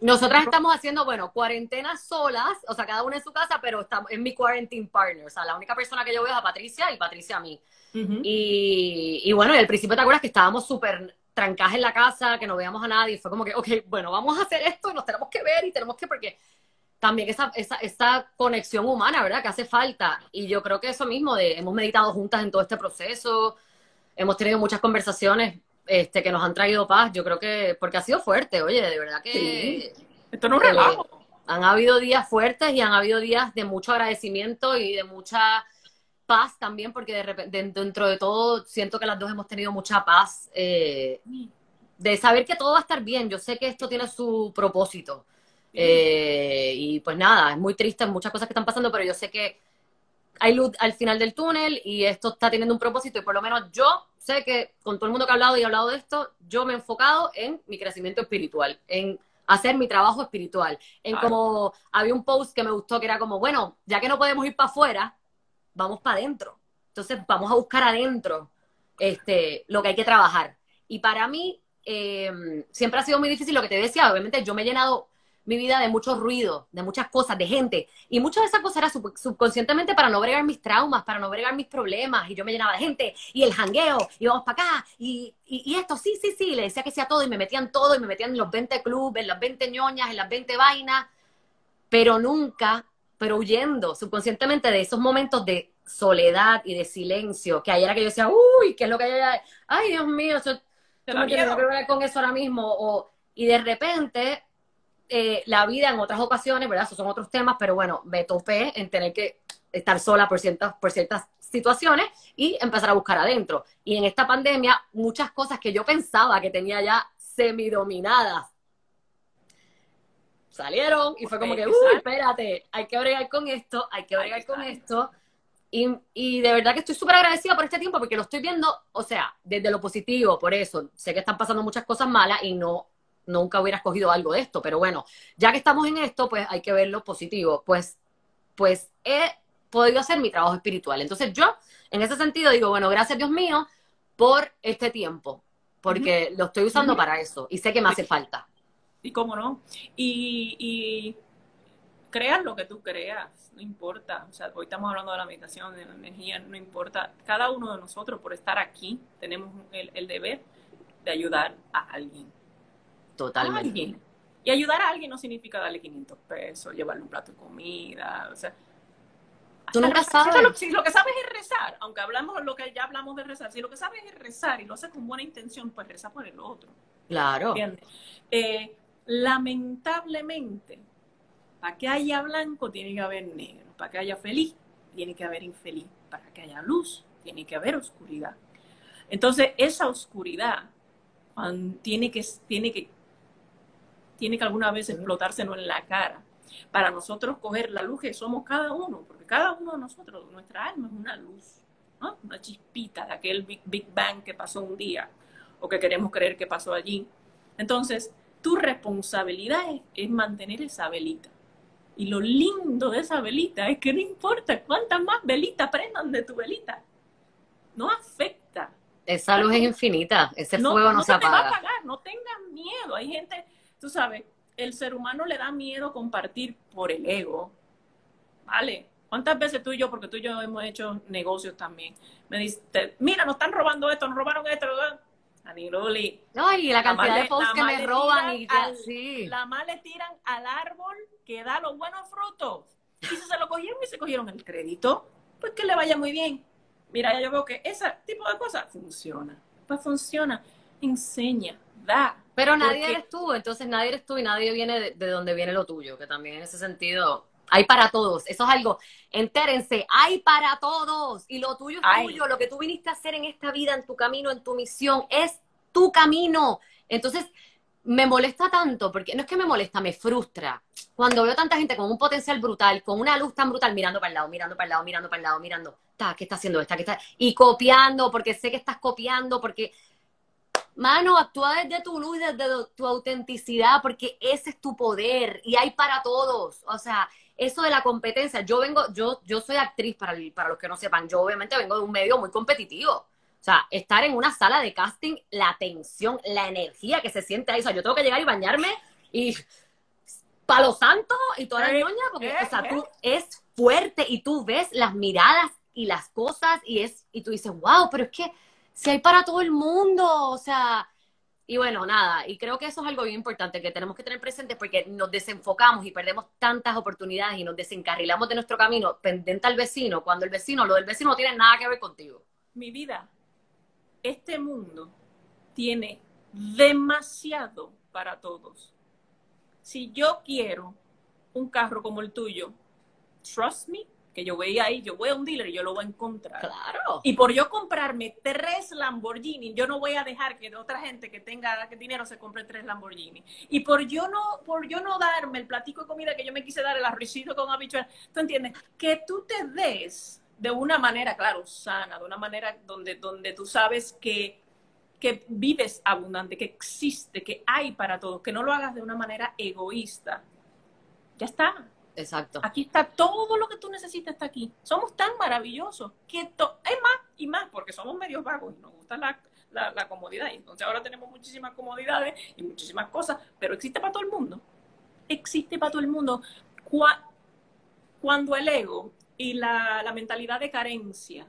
nosotras estamos haciendo, bueno, cuarentenas solas, o sea, cada una en su casa, pero estamos en mi quarantine partner. O sea, la única persona que yo veo es a Patricia y Patricia a mí. y, y, bueno, y al principio te acuerdas que estábamos súper trancaje en la casa, que no veamos a nadie, fue como que, ok, bueno, vamos a hacer esto y nos tenemos que ver y tenemos que, porque también esa, esa, esa conexión humana, ¿verdad? Que hace falta. Y yo creo que eso mismo, de hemos meditado juntas en todo este proceso, hemos tenido muchas conversaciones este, que nos han traído paz. Yo creo que, porque ha sido fuerte, oye, de verdad que... Esto no es un relajo. Han habido días fuertes y han habido días de mucho agradecimiento y de mucha paz también, porque de repente, dentro de todo siento que las dos hemos tenido mucha paz eh, de saber que todo va a estar bien. Yo sé que esto tiene su propósito. Eh, y pues nada, es muy triste, muchas cosas que están pasando, pero yo sé que hay luz al final del túnel y esto está teniendo un propósito y por lo menos yo sé que con todo el mundo que ha hablado y ha hablado de esto, yo me he enfocado en mi crecimiento espiritual, en hacer mi trabajo espiritual, en como había un post que me gustó que era como, bueno, ya que no podemos ir para afuera, vamos para adentro. Entonces vamos a buscar adentro este, lo que hay que trabajar. Y para mí eh, siempre ha sido muy difícil lo que te decía, obviamente yo me he llenado mi vida de mucho ruido, de muchas cosas, de gente. Y muchas de esas cosas era subconscientemente para no bregar mis traumas, para no bregar mis problemas. Y yo me llenaba de gente, y el jangueo, y vamos para acá, y, y, esto, sí, sí, sí, le decía que sea todo, y me metían todo, y me metían en los 20 clubes, en las 20 ñoñas, en las 20 vainas, pero nunca, pero huyendo subconscientemente de esos momentos de soledad y de silencio, que ayer era que yo decía, uy, ¿qué es lo que hay? Ay, Dios mío, yo, no quiero ver con eso ahora mismo. O, y de repente eh, la vida en otras ocasiones, ¿verdad? Esos son otros temas, pero bueno, me topé en tener que estar sola por ciertas, por ciertas situaciones y empezar a buscar adentro. Y en esta pandemia, muchas cosas que yo pensaba que tenía ya semidominadas salieron y fue como que, uy, espérate, hay que bregar con esto, hay que bregar con esto. Y, y, de verdad que estoy súper agradecida por este tiempo porque lo estoy viendo, o sea, desde lo positivo, por eso. Sé que están pasando muchas cosas malas y no nunca hubiera escogido algo de esto, pero bueno, ya que estamos en esto, pues hay que ver lo positivo. Pues, pues he podido hacer mi trabajo espiritual. Entonces yo, en ese sentido, digo, bueno, gracias Dios mío por este tiempo, porque lo estoy usando para eso y sé que me hace falta. Y cómo no. Y, y creas lo que tú creas, no importa. O sea, hoy estamos hablando de la meditación, de la energía, no importa. Cada uno de nosotros, por estar aquí, tenemos el deber de ayudar a alguien. Totalmente. Y ayudar a alguien no significa darle 500 pesos, llevarle un plato de comida, o sea. Tú nunca sabes. si lo que sabes es rezar, aunque hablamos lo que ya hablamos de rezar, si lo que sabes es rezar y lo haces con buena intención, pues reza por el otro. Claro. Eh, lamentablemente, para que haya blanco tiene que haber negro, para que haya feliz tiene que haber infeliz, para que haya luz tiene que haber oscuridad. Entonces, esa oscuridad tiene que, tiene que tiene que alguna vez explotársenos en la cara para nosotros coger la luz que somos cada uno, porque cada uno de nosotros, nuestra alma es una luz, una chispita de aquel Big, Big Bang que pasó un día o que queremos creer que pasó allí. Entonces, tu responsabilidad es, mantener esa velita. Y lo lindo de esa velita es que no importa cuántas más velitas prendan de tu velita, no afecta. Esa luz es infinita, ese fuego no, se, apaga. va a apagar, no tengan miedo. Hay gente, tú sabes, el ser humano le da miedo compartir por el ego, ¿vale? ¿Cuántas veces tú y yo, porque tú y yo hemos hecho negocios también, me dices, mira, nos están robando esto, nos robaron esto, Loli. No, y la cantidad de posts que me roban y sí. La más le tiran al árbol que da los buenos frutos. Y si se lo cogieron y se cogieron el crédito, pues que le vaya muy bien. Mira, ya yo veo que ese tipo de cosas funciona. Pues funciona. Enseña, da, pero nadie eres tú, entonces nadie eres tú y nadie viene de, donde viene lo tuyo, que también en ese sentido hay para todos. Eso es algo, entérense, hay para todos. Y lo tuyo es tuyo, lo que tú viniste a hacer en esta vida, en tu camino, en tu misión, es tu camino. Entonces, me molesta tanto, porque no es que me molesta, me frustra. Cuando veo tanta gente con un potencial brutal, con una luz tan brutal, mirando para el lado, mirando para el lado, mirando para el lado, mirando, ¿qué está haciendo esta? ¿Qué está? Y copiando, porque sé que estás copiando, porque Mano, actúa desde tu luz, desde tu autenticidad, porque ese es tu poder y hay para todos. O sea, eso de la competencia, yo vengo, yo, yo soy actriz para, para los que no sepan, yo obviamente vengo de un medio muy competitivo. O sea, estar en una sala de casting, la tensión, la energía que se siente ahí. O sea, yo tengo que llegar y bañarme y palo santo y toda la eh, ñoña, porque, o sea, tú eh. es fuerte y tú ves las miradas y las cosas y es, y tú dices, wow, pero es que si hay para todo el mundo, o sea, y bueno, nada, y creo que eso es algo bien importante que tenemos que tener presente porque nos desenfocamos y perdemos tantas oportunidades y nos desencarrilamos de nuestro camino pendiente al vecino, cuando el vecino, lo del vecino no tiene nada que ver contigo. Mi vida, este mundo tiene demasiado para todos. Si yo quiero un carro como el tuyo, trust me, que yo veía ahí, yo voy a un dealer y yo lo voy a encontrar. Claro. Y por yo comprarme tres Lamborghini, yo no voy a dejar que otra gente que tenga dinero se compre tres Lamborghini. Y por yo no, por yo no darme el platico de comida que yo me quise dar, el arrocito con habichuelas, ¿tú entiendes? Que tú te des de una manera, claro, sana, de una manera donde, donde tú sabes que, que vives abundante, que existe, que hay para todos, que no lo hagas de una manera egoísta. Ya está, Exacto. Aquí está todo lo que tú necesitas, está aquí. Somos tan maravillosos que es más y más, porque somos medios vagos y nos gusta la, la, la, comodidad. Y entonces ahora tenemos muchísimas comodidades y muchísimas cosas, pero existe para todo el mundo. Existe para todo el mundo. Cuando el ego y la, la mentalidad de carencia,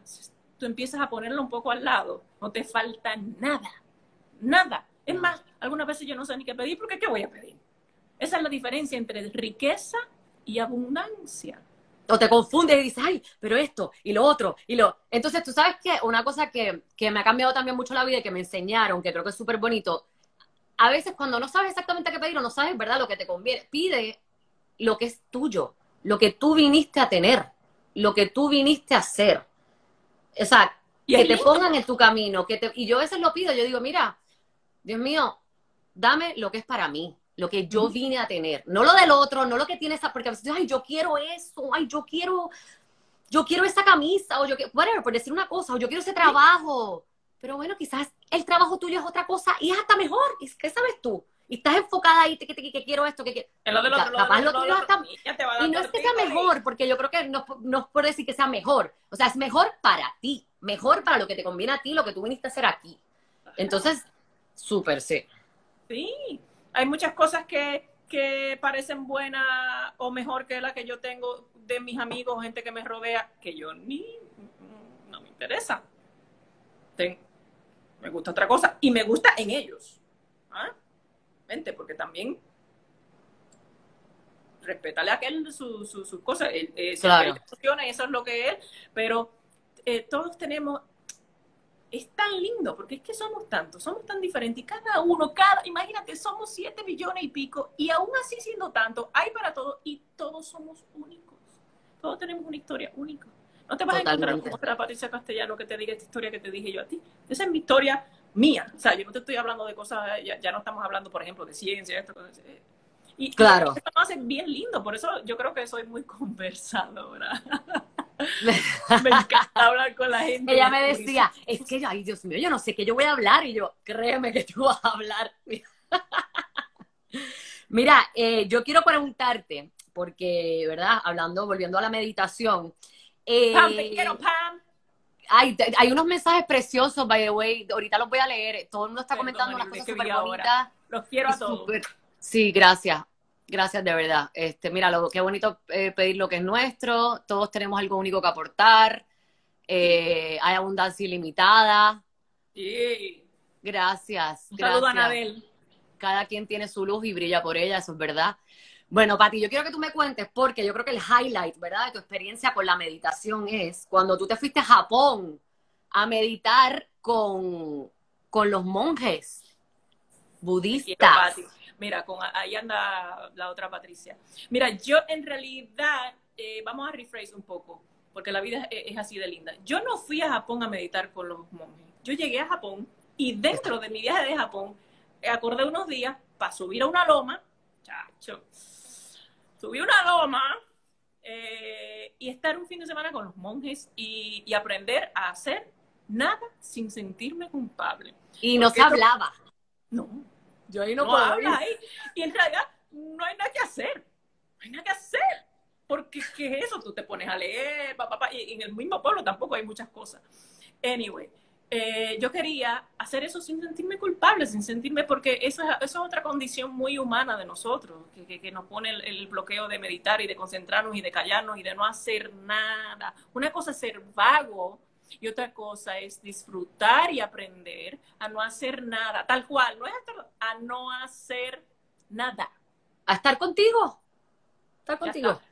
tú empiezas a ponerlo un poco al lado, no te falta nada. Nada. Es más, algunas veces yo no sé ni qué pedir, porque ¿qué voy a pedir? Esa es la diferencia entre riqueza y abundancia. O te confundes y dices, ay, pero esto y lo otro y lo... Entonces, tú sabes que una cosa que, que me ha cambiado también mucho la vida y que me enseñaron, que creo que es súper bonito, a veces cuando no sabes exactamente qué pedir o no sabes, ¿verdad?, lo que te conviene, pide lo que es tuyo, lo que tú viniste a tener, lo que tú viniste a hacer. O sea, que te lindo. pongan en tu camino. Que te, y yo a veces lo pido, yo digo, mira, Dios mío, dame lo que es para mí, lo que yo vine a tener. No lo del otro, no lo que tiene esa, porque a veces, ay, yo quiero eso, ay, yo quiero, yo quiero esa camisa, o yo quiero, whatever, por decir una cosa, o yo quiero ese trabajo. Pero bueno, quizás el trabajo tuyo es otra cosa y es hasta mejor. ¿Y ¿Qué sabes tú? Y estás enfocada ahí, que, que, que quiero esto, que quiero. Capaz lo tuyo hasta- y no es que sea mejor, porque yo creo que no, no es por decir que sea mejor. O sea, es mejor para ti, mejor para lo que te conviene a ti, lo que tú viniste a hacer aquí. Entonces, súper sí. Sí, hay muchas cosas que, que parecen buenas o mejor que la que yo tengo de mis amigos, gente que me rodea, que yo ni, no me interesa. Ten- me gusta otra cosa y me gusta en ellos. ¿Ah? Vente, porque también respétale a aquel sus su, sus cosas. Eh, Claro. eso es lo que es, pero eh, todos tenemos es tan lindo, porque es que somos tantos, somos tan diferentes, y cada uno, cada, imagínate, somos siete millones y pico, y aún así siendo tanto, hay para todos, y todos somos únicos. Todos tenemos una historia única. No te vas a encontrar con otra Patricia Castellano que te diga esta historia que te dije yo a ti. Esa es mi historia mía. O sea, yo no te estoy hablando de cosas, ya, ya no estamos hablando, por ejemplo, de ciencia, esto, y, Claro. eso nos hace bien lindo, por eso yo creo que soy muy conversadora. me encanta hablar con la gente. Ella me decía, es que, ay, Dios mío, yo no sé qué yo voy a hablar. Y yo, créeme que tú vas a hablar. Mira, eh, yo quiero preguntarte, porque, ¿verdad? Hablando, volviendo a la meditación. eh, Pam, te quiero, Pam. hay, hay unos mensajes preciosos, by the way. Ahorita los voy a leer. Todo el mundo está Perdón, comentando unas cosas súper bonitas. Los quiero a todos. Sí, gracias. Gracias de verdad. Este, mira, lo, qué bonito eh, pedir lo que es nuestro. Todos tenemos algo único que aportar. Eh, hay abundancia ilimitada. Sí. Gracias. Un saludo a gracias. Anabel. Cada quien tiene su luz y brilla por ella, eso es verdad. Bueno, Pati, yo quiero que tú me cuentes porque yo creo que el highlight, ¿verdad? De tu experiencia con la meditación es cuando tú te fuiste a Japón a meditar con, con los monjes budistas. Pati. Mira, con, ahí anda la otra Patricia. Mira, yo en realidad, eh, vamos a rephrase un poco, porque la vida es, es así de linda. Yo no fui a Japón a meditar con los monjes. Yo llegué a Japón y dentro de mi viaje de Japón, eh, acordé unos días para subir a una loma, chacho, subí una loma eh, y estar un fin de semana con los monjes y, y aprender a hacer nada sin sentirme culpable. Y no se hablaba. No, Yo ahí no, no, puedo ir. ahí. Y en realidad no hay nada que hacer. No hay nada que hacer. Porque, ¿qué es eso? Tú te pones a leer, pa, pa, pa, y en el mismo pueblo tampoco hay muchas cosas. Anyway, eh, yo quería hacer eso sin sentirme culpable, sin sentirme, porque eso es, eso es otra condición muy humana de nosotros, que, que- que nos pone el, el bloqueo de meditar y de concentrarnos y de callarnos y de no hacer nada. Una cosa es ser vago y otra cosa es disfrutar y aprender a no hacer nada, tal cual, no es a no hacer nada. A estar contigo. Estar contigo. está.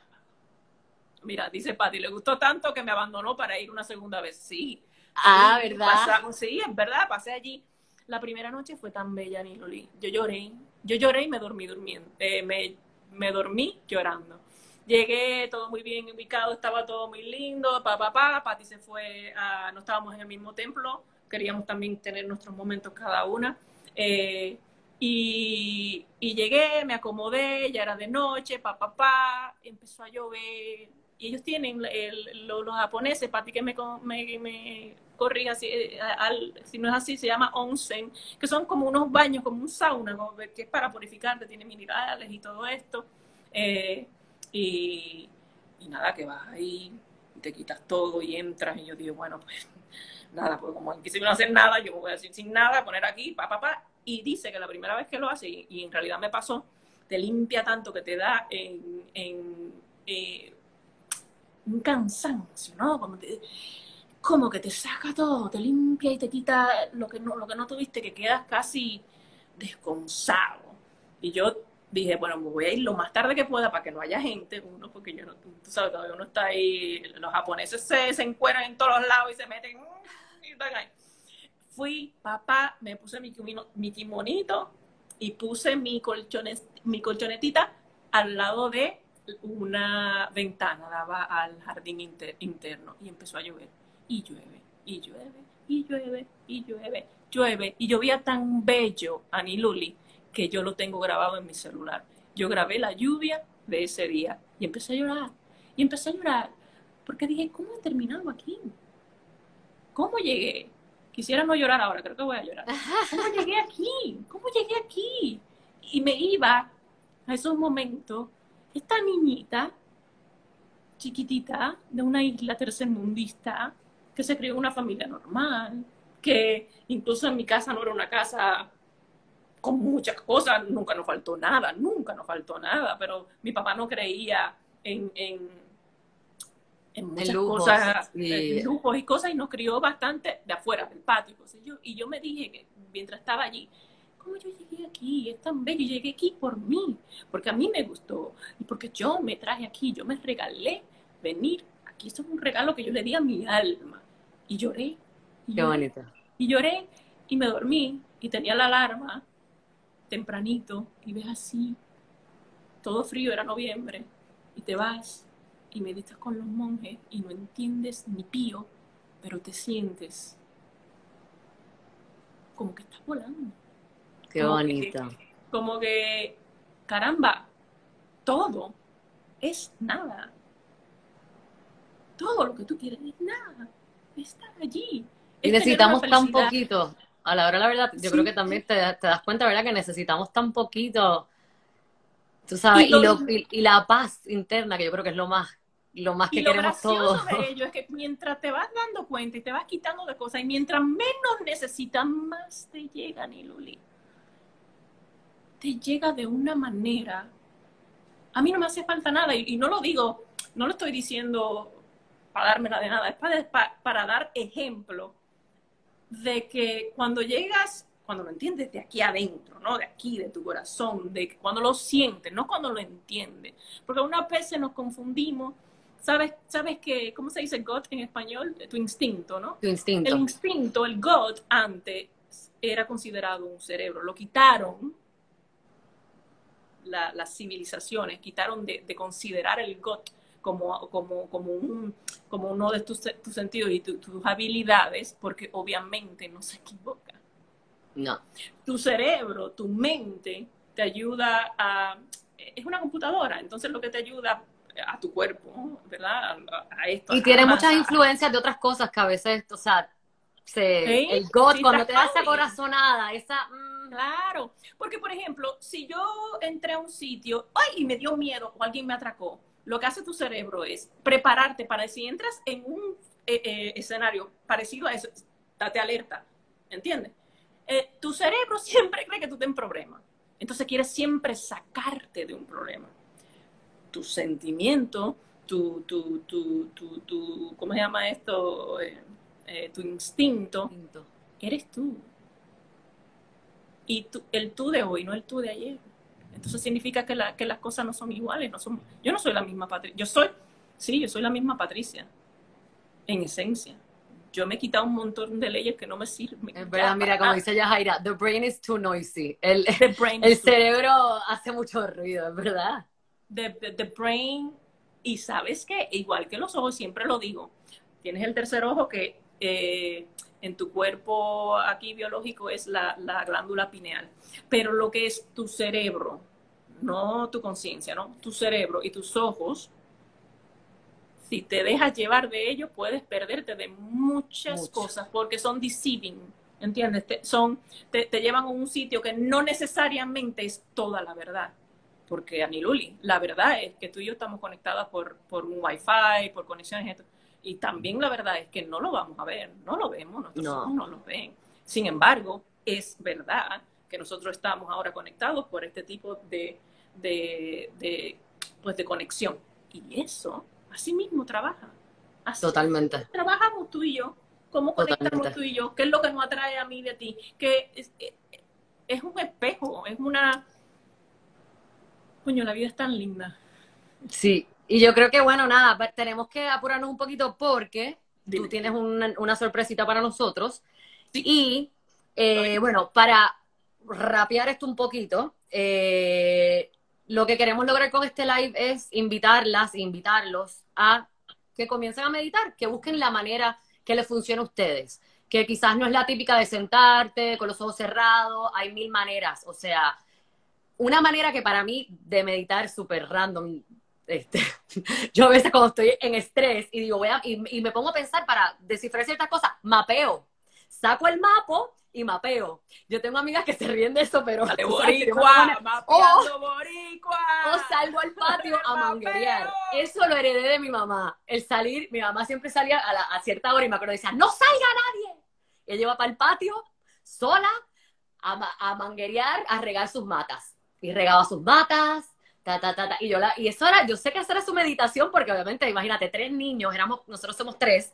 Mira, dice Patti, le gustó tanto que me abandonó para ir una segunda vez. Sí, Ah, ¿verdad? sí, es verdad, pasé allí. La primera noche fue tan bella, Niloli. Yo lloré, yo lloré y me dormí durmiendo, eh, me, me dormí llorando. Llegué todo muy bien ubicado, estaba todo muy lindo, pa, pa, pa, Pati se fue, a, no estábamos en el mismo templo, queríamos también tener nuestros momentos cada una. Eh, y, llegué, me acomodé, ya era de noche, pa, pa, pa, empezó a llover. Y ellos tienen, el, los, japoneses, Pati que me, me, me corrija si, eh, si no es así, se llama onsen, que son como unos baños, como un sauna, que es para purificarte, tiene minerales y todo esto. Eh, y, y, nada, que vas ahí, te quitas todo y entras. Y yo digo, bueno, pues nada, pues como aquí se no hacer nada, yo me voy a decir sin nada, poner aquí, pa, pa, pa. Y dice que la primera vez que lo hace, y, en realidad me pasó, te limpia tanto que te da en, eh, un cansancio, ¿no? Como, como que te saca todo, te limpia y te quita lo que no, lo que no tuviste, que quedas casi desconsado. Y yo dije, bueno, me voy a ir lo más tarde que pueda para que no haya gente, uno, porque yo no, tú sabes, todavía uno está ahí, los japoneses se, se encueran en todos los lados y se meten, y están ahí. Fui, papá, me puse mi, mi kimonito y puse mi, colchones, mi colchonetita al lado de una ventana, daba al jardín interno y empezó a llover, y llueve, y llueve, y llueve, y llueve, llueve, y llovía tan bello, Aniluli, que yo lo tengo grabado en mi celular. Yo grabé la lluvia de ese día y empecé a llorar. Y empecé a llorar porque dije, ¿cómo he terminado aquí? ¿Cómo llegué? Quisiera no llorar ahora, creo que voy a llorar. ¿Cómo llegué aquí? ¿Cómo llegué aquí? Y me iba a esos momentos, esta niñita chiquitita de una isla tercermundista que se crió en una familia normal, que incluso en mi casa no era una casa con muchas cosas, nunca nos faltó nada, nunca nos faltó nada, pero mi papá no creía en, en, en muchas cosas, en lujos y cosas, y nos crió bastante de afuera, del patio. Y yo, y yo me dije que mientras estaba allí, ¿cómo yo llegué aquí? Es tan bello, llegué aquí por mí, porque a mí me gustó, y porque yo me traje aquí, yo me regalé venir aquí. Esto es un regalo que yo le di a mi alma. Y lloré. Y Qué bonito. Y lloré, y me dormí, y tenía la alarma, tempranito y ves así, todo frío, era noviembre, y te vas y meditas con los monjes y no entiendes ni pío, pero te sientes como que estás volando. Qué bonito. como que, caramba, todo es nada. Todo lo que tú quieres es nada. Estar allí. Y necesitamos tan poquito a la hora la verdad, yo creo que también te, das cuenta, ¿verdad? Que necesitamos tan poquito, tú sabes, y, la paz interna, que yo creo que es lo más, lo más que y queremos todos. de ello es que mientras te vas dando cuenta y te vas quitando de cosas, y mientras menos necesitas, más te llega, Niluli. Te llega de una manera. A mí no me hace falta nada, y, no lo digo, no lo estoy diciendo para dármela de nada, es para, para dar ejemplo de que cuando llegas, cuando lo entiendes de aquí adentro, ¿no? De aquí, de tu corazón, de cuando lo sientes, no cuando lo entiendes. Porque una veces nos confundimos. ¿Sabes, sabes que, cómo se dice God en español? Tu instinto, ¿no? Tu instinto. El instinto, el God, antes era considerado un cerebro. Lo quitaron las civilizaciones, quitaron de, de considerar el God como, como, como, un, como uno de tus, tus sentidos y tus habilidades, porque obviamente no se equivoca. No. Tu cerebro, tu mente, te ayuda a... Es una computadora, entonces lo que te ayuda a tu cuerpo, ¿verdad? A, esto. Y tiene muchas influencias de otras cosas que a veces, o sea, se, el God, cuando te da esa corazonada, esa... Mm, claro, porque por ejemplo, si yo entré a un sitio, ¡ay! y me dio miedo o alguien me atracó, lo que hace tu cerebro es prepararte para si entras en un eh, eh, escenario parecido a eso, date alerta, ¿entiendes? Eh, tu cerebro siempre cree que tú tienes problema, entonces quiere siempre sacarte de un problema. Tu sentimiento, tu, tu, tu, tu, tu ¿cómo se llama esto? tu instinto, eres tú. Y el tú de hoy, no el tú de ayer. Entonces significa que, la, que las cosas no son iguales. No son, yo no soy la misma Patricia. Yo soy, sí, yo soy la misma Patricia, en esencia. yo me he quitado un montón de leyes que no me sirven. Es verdad, mira, como dice Yajaira, the brain is too noisy. El, el cerebro hace mucho ruido, es verdad. The, the, brain, y sabes que, igual que los ojos, siempre lo digo, tienes el tercer ojo que eh, en tu cuerpo aquí biológico es la, la glándula pineal, pero lo que es tu cerebro, no tu conciencia, ¿no? Tu cerebro y tus ojos si te dejas llevar de ellos, puedes perderte de muchas cosas porque son deceiving, ¿entiendes? Te, son, te, llevan a un sitio que no necesariamente es toda la verdad. Porque, Aniluli, la verdad es que tú y yo estamos conectadas por, por un wifi, por conexiones, y también la verdad es que no lo vamos a ver, no lo vemos, nuestros no. ojos no lo ven. Sin embargo, es verdad que nosotros estamos ahora conectados por este tipo de, de, de, pues de conexión. Y eso así mismo trabaja. Totalmente. Trabajamos tú y yo. ¿Cómo conectamos tú y yo? ¿Qué es lo que nos atrae a mí de ti? Que es, es un espejo, es una... Coño, la vida es tan linda. Sí, y yo creo que, bueno, nada, tenemos que apurarnos un poquito porque tú tienes una, sorpresita para nosotros. Y, eh, bueno, para rapear esto un poquito, eh, lo que queremos lograr con este live es invitarlas, invitarlos a que comiencen a meditar, que busquen la manera que les funcione a ustedes. Que quizás no es la típica de sentarte con los ojos cerrados, hay mil maneras. O sea, una manera que para mí de meditar súper random, este, yo a veces cuando estoy en estrés y digo, voy a, y, y me pongo a pensar para descifrar ciertas cosas, mapeo. Saco el mapa y mapeo. Yo tengo amigas que se ríen de eso, pero... boricua, mapeando boricua. O salgo al patio a manguerear. Eso lo heredé de mi mamá. El salir, mi mamá siempre salía a, cierta hora y me acuerdo, decía, no salga nadie. Y ella iba para el patio, sola, a, a manguerear, a regar sus matas. Y regaba sus matas, Ta, ta, ta, y yo la, y eso era, yo sé que hacer era su meditación, porque obviamente, imagínate, tres niños, éramos, nosotros somos tres,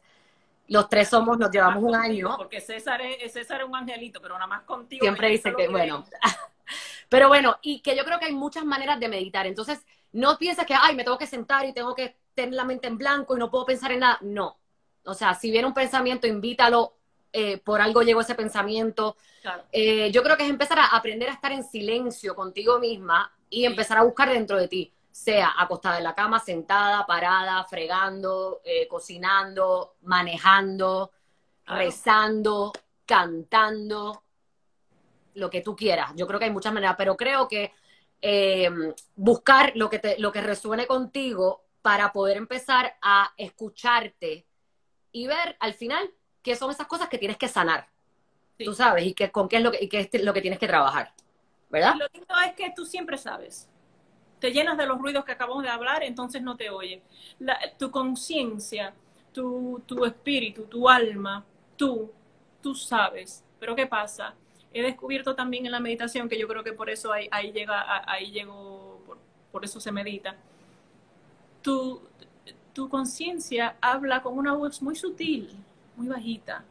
los tres somos, nos llevamos un año. Porque César es, César es un angelito, pero nada más contigo. Siempre dice que, bueno. pero bueno, y que yo creo que hay muchas maneras de meditar. Entonces, no pienses que, ay, me tengo que sentar y tengo que tener la mente en blanco y no puedo pensar en nada. No. O sea, si viene un pensamiento, invítalo. Eh, por algo llegó ese pensamiento. Eh, yo creo que es empezar a aprender a estar en silencio contigo misma y empezar a buscar dentro de ti sea acostada en la cama, sentada, parada, fregando, eh, cocinando, manejando, rezando, cantando, lo que tú quieras. Yo creo que hay muchas maneras, pero creo que eh, buscar lo que, te, lo que resuene contigo para poder empezar a escucharte y ver al final qué son esas cosas que tienes que sanar. Tú sabes, y que, con qué es lo que, y qué es lo que tienes que trabajar. ¿Verdad? lo lindo es que tú siempre sabes te llenas de los ruidos que acabamos de hablar, entonces no te oye. tu conciencia, tu, tu espíritu, tu alma, tú, tú sabes. Pero ¿qué pasa? He descubierto también en la meditación, que yo creo que por eso ahí, ahí llega, ahí llegó, por, eso se medita. Tu, tu conciencia habla con una voz muy sutil, muy bajita.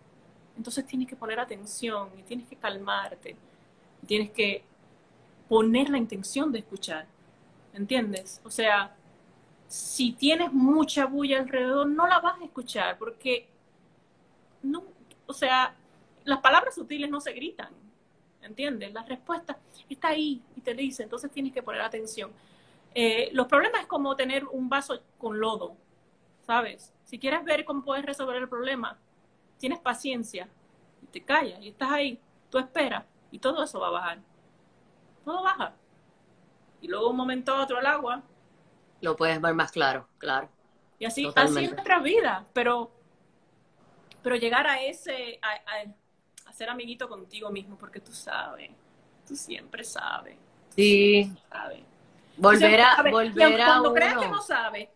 Entonces tienes que poner atención y tienes que calmarte. Tienes que poner la intención de escuchar. ¿entiendes? O sea, si tienes mucha bulla alrededor, no la vas a escuchar porque, no, o sea, las palabras sutiles no se gritan, ¿entiendes? La respuesta está ahí y te dice, entonces tienes que poner atención. Eh, los problemas es como tener un vaso con lodo, ¿sabes? Si quieres ver cómo puedes resolver el problema, tienes paciencia y te callas y estás ahí, tú esperas y todo eso va a bajar. Todo baja y luego un momento a otro el agua. Lo puedes ver más claro, claro. Y así, así es nuestra vida, pero, pero llegar a ese, a, ser amiguito contigo mismo, porque tú sabes, tú siempre sabes. sí. Volver a, volver a Cuando creas que no sabes,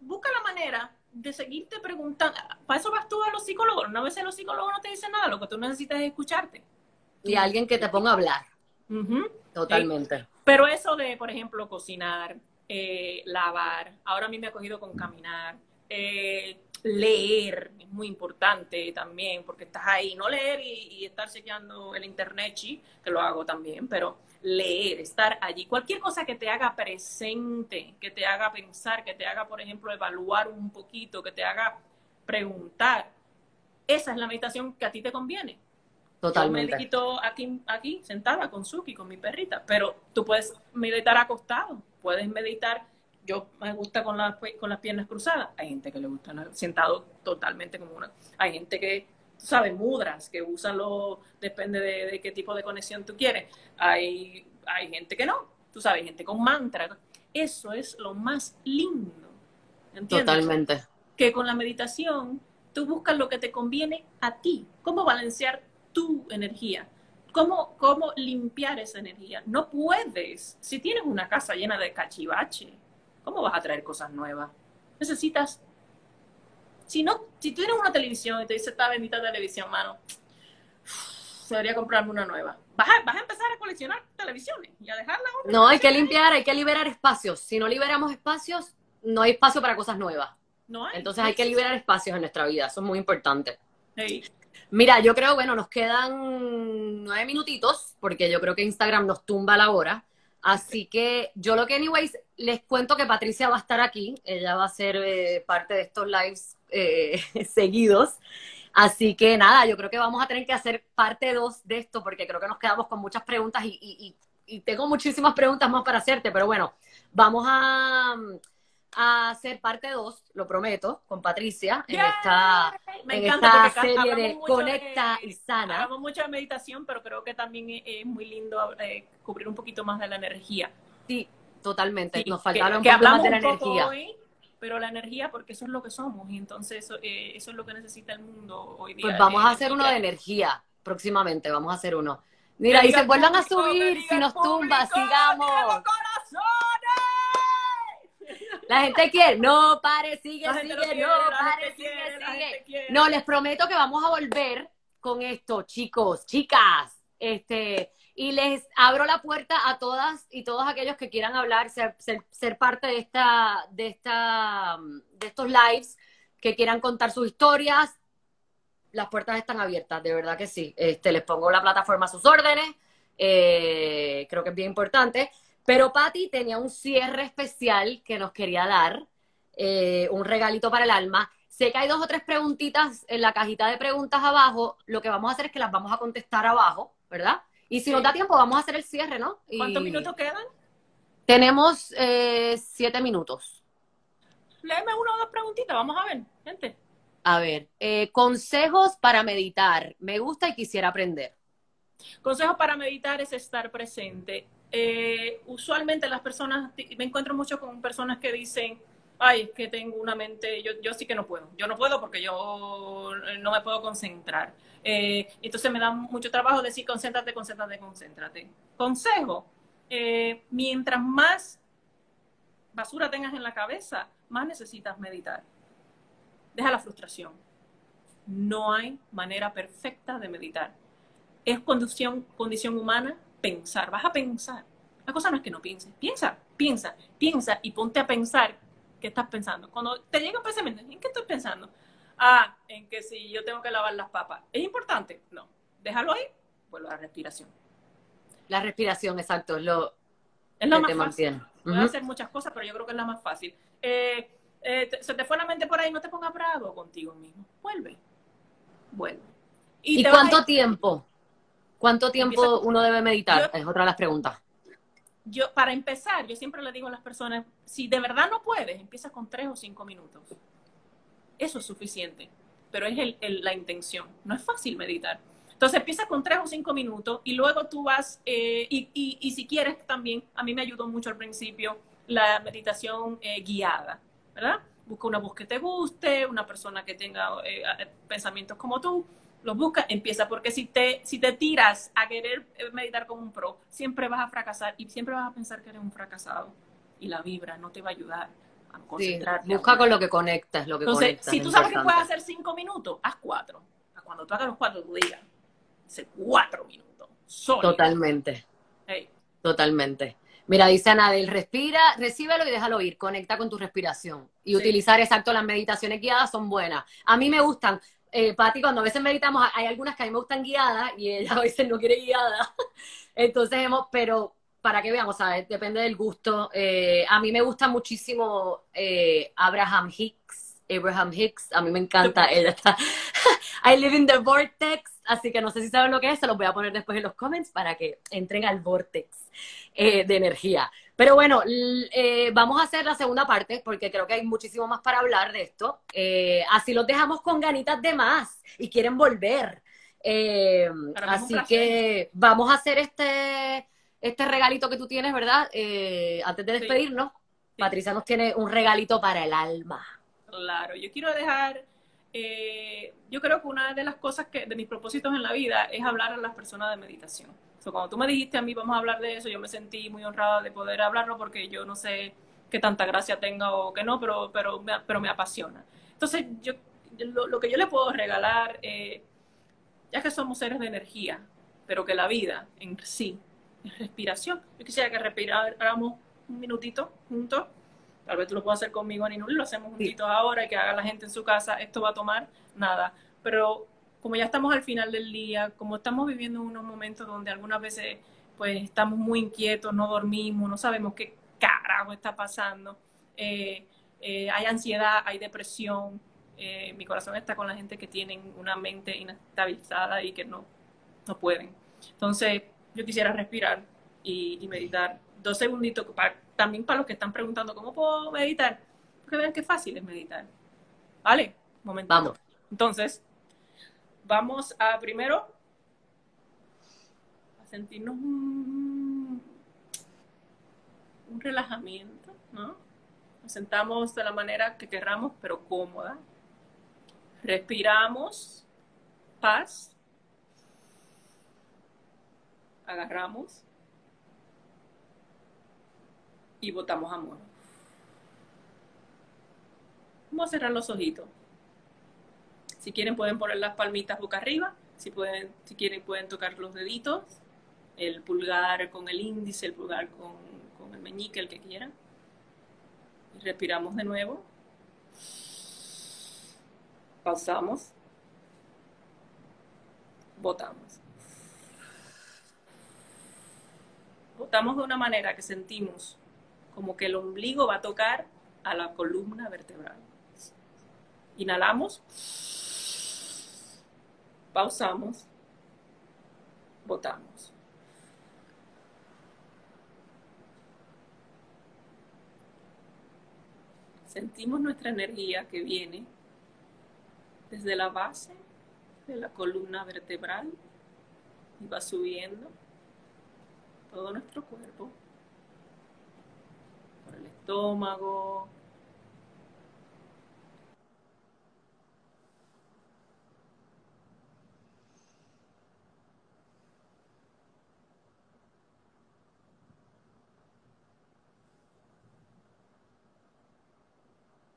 busca la manera de seguirte preguntando. Para eso vas tú a los psicólogos. Una vez los psicólogos no te dicen nada, lo que tú necesitas es escucharte. Y alguien que te ponga a hablar. Totalmente. Pero eso de, por ejemplo, cocinar, eh, lavar, ahora a mí me ha cogido con caminar, eh, leer, es muy importante también, porque estás ahí, no leer y, estar chequeando el internet, que lo hago también, pero leer, estar allí, cualquier cosa que te haga presente, que te haga pensar, que te haga, por ejemplo, evaluar un poquito, que te haga preguntar, esa es la meditación que a ti te conviene. Totalmente. Yo medito aquí, aquí sentada con Suki, con mi perrita, pero tú puedes meditar acostado, puedes meditar, yo me gusta con las, con las piernas cruzadas, hay gente que le gusta sentado totalmente como una, hay gente que, tú sabes, mudras, que usan lo, depende de, qué tipo de conexión tú quieres, hay, hay gente que no, tú sabes, gente con mantra, eso es lo más lindo, ¿entiendes? Totalmente. Que con la meditación tú buscas lo que te conviene a ti, cómo balancear tu energía. ¿Cómo, ¿Cómo limpiar esa energía? No puedes. Si tienes una casa llena de cachivache, ¿cómo vas a traer cosas nuevas? Necesitas. Si no, si tú tienes una televisión y te dice esta bendita televisión, mano, debería comprarme una nueva. Vas a, vas a, empezar a coleccionar televisiones y a dejarla. No, hay que limpiar, hay que liberar espacios. Si no liberamos espacios, no hay espacio para cosas nuevas. No hay. Entonces hay que liberar espacios en nuestra vida, eso es muy importante. Mira, yo creo, bueno, nos quedan nueve minutitos, porque yo creo que Instagram nos tumba la hora. Así que yo lo que, anyways, les cuento que Patricia va a estar aquí. Ella va a ser eh, parte de estos lives eh, seguidos. Así que nada, yo creo que vamos a tener que hacer parte dos de esto, porque creo que nos quedamos con muchas preguntas y tengo muchísimas preguntas más para hacerte, pero bueno, vamos a a hacer parte 2, lo prometo, con Patricia, en esta, en esta serie de Conecta y Sana. Hablamos mucho de meditación, pero creo que también es muy lindo eh, cubrir un poquito más de la energía. Sí, totalmente. Nos faltaron un poco más de la energía. Hoy, pero la energía, porque eso es lo que somos, y entonces eso, eh, eso es lo que necesita el mundo hoy día. Pues vamos a hacer uno de energía próximamente, vamos a hacer uno. Mira, y se vuelvan a subir, si nos tumba, sigamos. La gente quiere, no, pare, sigue, sigue, no, pare, sigue, sigue. No, les prometo que vamos a volver con esto, chicos, chicas. Este, y les abro la puerta a todas y todos aquellos que quieran hablar, ser, ser, parte de esta, de esta, de estos lives, que quieran contar sus historias. Las puertas están abiertas, de verdad que sí. Este, les pongo la plataforma a sus órdenes. Eh, creo que es bien importante. Pero Patti tenía un cierre especial que nos quería dar, eh, un regalito para el alma. Sé que hay dos o tres preguntitas en la cajita de preguntas abajo. Lo que vamos a hacer es que las vamos a contestar abajo, ¿verdad? Y si nos da tiempo, vamos a hacer el cierre, ¿no? ¿Cuántos minutos quedan? Tenemos eh, siete minutos. Léeme una o dos preguntitas, vamos a ver, gente. A ver, eh, consejos para meditar. Me gusta y quisiera aprender. Consejos para meditar es estar presente eh, usualmente las personas, me encuentro mucho con personas que dicen, ay, es que tengo una mente, yo, yo sí que no puedo, yo no puedo porque yo no me puedo concentrar. Eh, entonces me da mucho trabajo decir, concéntrate, concéntrate, concéntrate. Consejo, eh, mientras más basura tengas en la cabeza, más necesitas meditar. Deja la frustración. No hay manera perfecta de meditar. Es condición, condición humana pensar, vas a pensar. La cosa no es que no pienses, piensa, piensa, piensa y ponte a pensar qué estás pensando. Cuando te llega un pensamiento, ¿en qué estoy pensando? Ah, en que si yo tengo que lavar las papas. ¿Es importante? No. Déjalo ahí, vuelvo a la respiración. La respiración, exacto, es lo, es lo más fácil. Puedes hacer muchas cosas, pero yo creo que es la más fácil. Eh, eh, se te fue la mente por ahí, no te pongas bravo contigo mismo. Vuelve. Vuelve. ¿Y, cuánto tiempo? ¿Cuánto tiempo uno debe meditar? es otra de las preguntas. Yo, para empezar, yo siempre le digo a las personas, si de verdad no puedes, empieza con tres o cinco minutos. Eso es suficiente, pero es la intención. No es fácil meditar. Entonces empieza con tres o cinco minutos y luego tú vas, eh, y, si quieres también, a mí me ayudó mucho al principio la meditación eh, guiada, ¿verdad? Busca una voz que te guste, una persona que tenga eh, pensamientos como tú, los busca, empieza, porque si te, si te tiras a querer eh, meditar como un pro, siempre vas a fracasar y siempre vas a pensar que eres un fracasado. Y la vibra no te va a ayudar a concentrarte. busca con lo que conectas, lo que Entonces, Si tú sabes que puedes hacer cinco minutos, haz cuatro. Cuando tú hagas los cuatro, tú digas, hace cuatro minutos. Totalmente. Totalmente. Mira, dice Anabel, respira, recíbelo y déjalo ir, conecta con tu respiración. Y utilizar exacto las meditaciones guiadas son buenas. A mí me gustan, eh, Patti, cuando a veces meditamos, hay algunas que a mí me gustan guiadas y ella a veces no quiere guiada. Entonces hemos, pero para que veamos, Depende del gusto. Eh, a mí me gusta muchísimo eh, Abraham Hicks. Abraham Hicks, a mí me encanta, ella está, I live in the vortex, así que no sé si saben lo que es, se los voy a poner después en los comments para que entren al vortex eh, de energía. Pero bueno, eh, vamos a hacer la segunda parte porque creo que hay muchísimo más para hablar de esto. Eh, así los dejamos con ganitas de más y quieren volver. así que vamos a hacer este, este regalito que tú tienes, ¿verdad? antes de despedirnos, Patricia nos tiene un regalito para el alma. Claro, yo quiero dejar yo creo que una de las cosas que, de mis propósitos en la vida es hablar a las personas de meditación cuando tú me dijiste a mí vamos a hablar de eso, yo me sentí muy honrada de poder hablarlo porque yo no sé qué tanta gracia tenga o qué no, pero, pero, me, pero me apasiona. Entonces, yo, lo, que yo le puedo regalar, eh, ya que somos seres de energía, pero que la vida en sí es respiración. Yo quisiera que respiráramos un minutito juntos. Tal vez tú lo puedas hacer conmigo, Aninul, lo hacemos juntitos ahora y que haga la gente en su casa. Esto va a tomar nada. Pero como ya estamos al final del día, como estamos viviendo unos momentos donde algunas veces pues estamos muy inquietos, no dormimos, no sabemos qué carajo está pasando, eh, eh, hay ansiedad, hay depresión, eh, mi corazón está con la gente que tienen una mente inestabilizada y que no, no pueden. Entonces, yo quisiera respirar y, meditar dos segunditos, también para los que están preguntando cómo puedo meditar, porque vean qué fácil es meditar. ¿Vale? Momento. Vamos. Entonces, vamos a primero a sentirnos un, relajamiento, ¿no? Nos sentamos de la manera que querramos, pero cómoda. Respiramos paz. Agarramos y botamos amor. Vamos a cerrar los ojitos. Si quieren pueden poner las palmitas boca arriba, si, pueden, si quieren pueden tocar los deditos, el pulgar con el índice, el pulgar con, el meñique, el que quieran. Y respiramos de nuevo. Pausamos. Botamos. Botamos de una manera que sentimos como que el ombligo va a tocar a la columna vertebral. Inhalamos pausamos, votamos. Sentimos nuestra energía que viene desde la base de la columna vertebral y va subiendo todo nuestro cuerpo, por el estómago,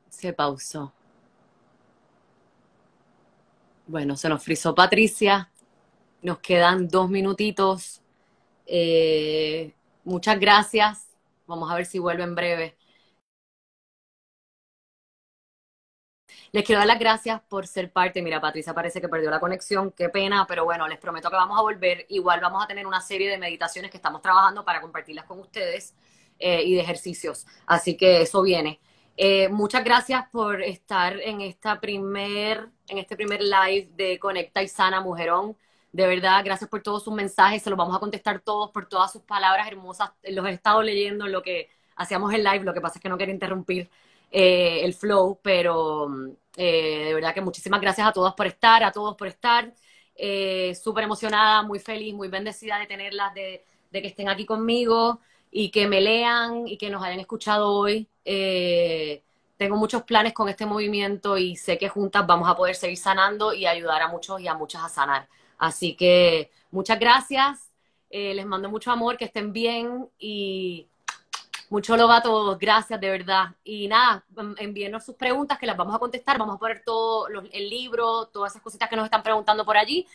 Se pausó. Bueno, se nos frizó Patricia. Nos quedan dos minutitos. Eh, muchas gracias. Vamos a ver si vuelve en breve. Les quiero dar las gracias por ser parte. Mira, Patricia parece que perdió la conexión. Qué pena, pero bueno, les prometo que vamos a volver. Igual vamos a tener una serie de meditaciones que estamos trabajando para compartirlas con ustedes eh, y de ejercicios. Así que eso viene. Eh, muchas gracias por estar en, esta primer, en este primer live de Conecta y Sana Mujerón. De verdad, gracias por todos sus mensajes. Se los vamos a contestar todos por todas sus palabras hermosas. Los he estado leyendo en lo que hacíamos el live. Lo que pasa es que no quería interrumpir eh, el flow, pero eh, de verdad que muchísimas gracias a todos por estar, a todos por estar. Súper emocionada, muy feliz, muy bendecida de tenerlas, de que estén aquí conmigo y que me lean y que nos hayan escuchado hoy. Eh, tengo muchos planes con este movimiento y sé que juntas vamos a poder seguir sanando y ayudar a muchos y a muchas a sanar. Así que muchas gracias, eh, les mando mucho amor, que estén bien y mucho lo a todos, gracias de verdad. Y nada, envíenos sus preguntas que las vamos a contestar, vamos a poner todo el libro, todas esas cositas que nos están preguntando por allí.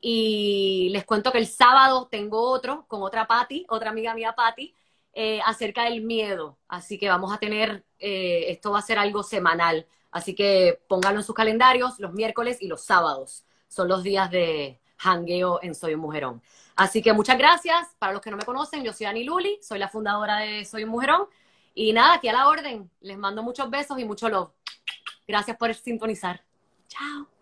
Y les cuento que el sábado tengo otro con otra Patti, otra amiga mía Patti, eh, acerca del miedo. Así que vamos a tener, eh, esto va a ser algo semanal. Así que pónganlo en sus calendarios los miércoles y los sábados. Son los días de hangueo en Soy un Mujerón. Así que muchas gracias. Para los que no me conocen, yo soy Ani Luli, soy la fundadora de Soy un Mujerón. Y nada, aquí a la orden. Les mando muchos besos y mucho love. Gracias por sintonizar. Chao.